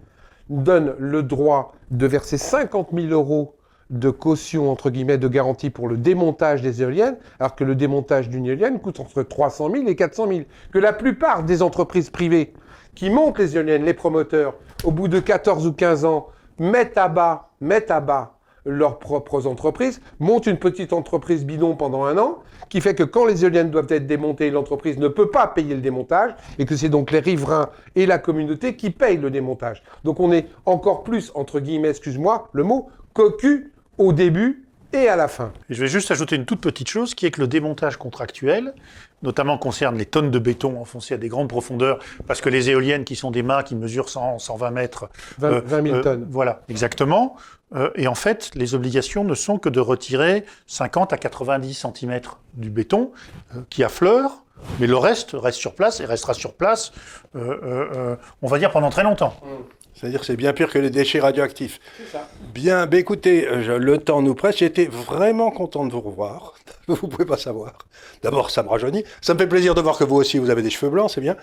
donne le droit de verser 50 000 euros de caution, entre guillemets, de garantie pour le démontage des éoliennes, alors que le démontage d'une éolienne coûte entre 300 000 et 400 000. Que la plupart des entreprises privées qui montent les éoliennes, les promoteurs, au bout de 14 ou 15 ans, mettent à bas, mettent à bas leurs propres entreprises, montent une petite entreprise bidon pendant un an, qui fait que quand les éoliennes doivent être démontées, l'entreprise ne peut pas payer le démontage, et que c'est donc les riverains et la communauté qui payent le démontage. Donc on est encore plus, entre guillemets, excuse-moi, le mot, cocu au début et à la fin. Je vais juste ajouter une toute petite chose, qui est que le démontage contractuel, notamment concerne les tonnes de béton enfoncées à des grandes profondeurs, parce que les éoliennes qui sont des mâts qui mesurent 100, 120 mètres. 20, 000 euh, tonnes. Voilà, exactement. Euh, et en fait, les obligations ne sont que de retirer 50 à 90 cm du béton euh, qui affleure, mais le reste reste sur place et restera sur place, on va dire, pendant très longtemps. Mm. C'est-à-dire que c'est bien pire que les déchets radioactifs. Ça. Bien, bah écoutez, le temps nous presse. J'étais vraiment content de vous revoir. Vous pouvez pas savoir. D'abord, ça me rajeunit. Ça me fait plaisir de voir que vous aussi, vous avez des cheveux blancs, c'est bien.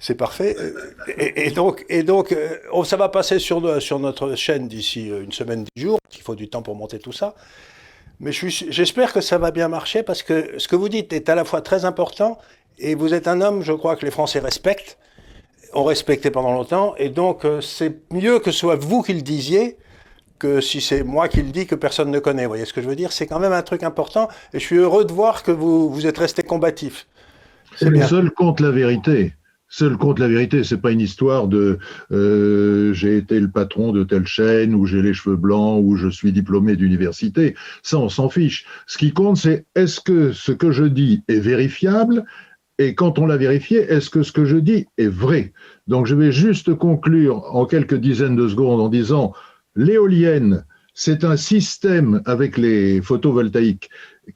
C'est parfait. Et, donc, et donc euh, ça va passer sur, sur notre chaîne d'ici euh, une semaine, dix jours. Il faut du temps pour monter tout ça. Mais j'espère que ça va bien marcher parce que ce que vous dites est à la fois très important et vous êtes un homme, je crois, que les Français respectent, ont respecté pendant longtemps. Et donc, euh, c'est mieux que ce soit vous qui le disiez que si c'est moi qui le dis que personne ne connaît. Vous voyez ce que je veux dire? C'est quand même un truc important et je suis heureux de voir que vous, vous êtes resté combatif. C'est le seul compte la vérité. Seul compte la vérité, c'est pas une histoire de euh, j'ai été le patron de telle chaîne ou j'ai les cheveux blancs ou je suis diplômé d'université. Ça, on s'en fiche. Ce qui compte, c'est est-ce que ce que je dis est vérifiable Et quand on l'a vérifié, est-ce que ce que je dis est vrai? Donc je vais juste conclure en quelques dizaines de secondes en disant l'éolienne, c'est un système avec les photovoltaïques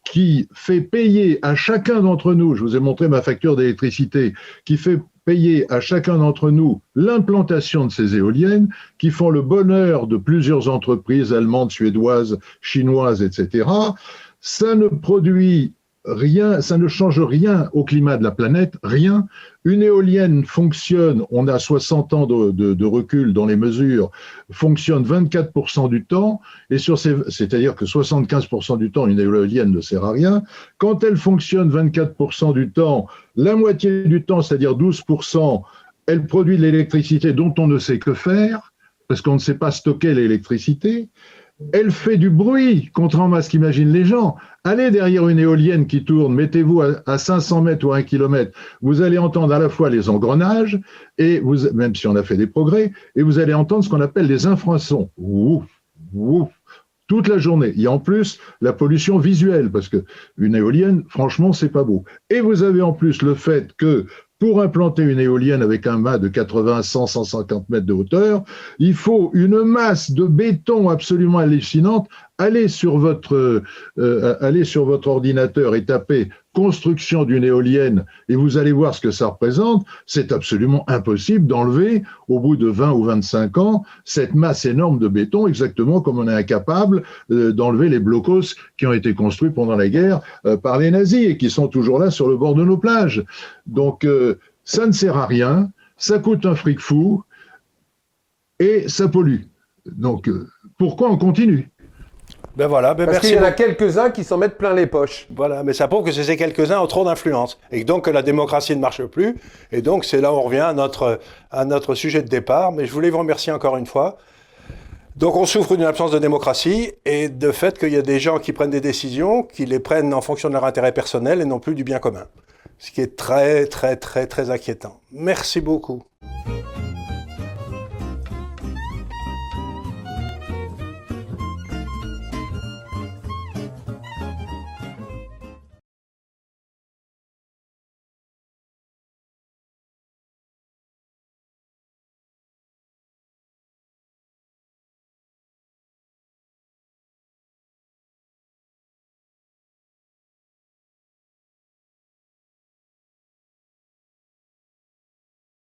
qui fait payer à chacun d'entre nous, je vous ai montré ma facture d'électricité, qui fait payer à chacun d'entre nous l'implantation de ces éoliennes qui font le bonheur de plusieurs entreprises allemandes, suédoises, chinoises, etc. Ça ne produit rien, ça ne change rien au climat de la planète, rien. Une éolienne fonctionne, on a 60 ans de, recul dans les mesures, fonctionne 24% du temps, et sur ces, c'est-à-dire que 75% du temps, une éolienne ne sert à rien. Quand elle fonctionne 24% du temps, la moitié du temps, c'est-à-dire 12%, elle produit de l'électricité dont on ne sait que faire, parce qu'on ne sait pas stocker l'électricité elle fait du bruit, contrairement à ce qu'imaginent les gens. Allez derrière une éolienne qui tourne, mettez-vous à, 500 mètres ou à 1 km, vous allez entendre à la fois les engrenages, et vous, même si on a fait des progrès, et vous allez entendre ce qu'on appelle les infrasons. Ouf, ouf, toute la journée. Il y a en plus la pollution visuelle, parce que une éolienne, franchement, c'est pas beau. Et vous avez en plus le fait que pour implanter une éolienne avec un mât de 80, 100, 150 mètres de hauteur, il faut une masse de béton absolument hallucinante. Allez sur votre, euh, allez sur votre ordinateur et tapez construction d'une éolienne et vous allez voir ce que ça représente. C'est absolument impossible d'enlever au bout de 20 ou 25 ans cette masse énorme de béton, exactement comme on est incapable euh, d'enlever les blocos qui ont été construits pendant la guerre euh, par les nazis et qui sont toujours là sur le bord de nos plages. Donc, ça ne sert à rien, ça coûte un fric fou et ça pollue. Donc, euh, pourquoi on continue? Ben voilà, ben Parce qu'il y en a quelques-uns qui s'en mettent plein les poches. Voilà, mais ça prouve que ces quelques-uns ont trop d'influence. Et donc que la démocratie ne marche plus. Et donc c'est là où on revient à notre, à notre sujet de départ. Mais je voulais vous remercier encore une fois. Donc on souffre d'une absence de démocratie et de fait qu'il y a des gens qui prennent des décisions, qui les prennent en fonction de leur intérêt personnel et non plus du bien commun ce qui est très, très, très, très inquiétant. Merci beaucoup.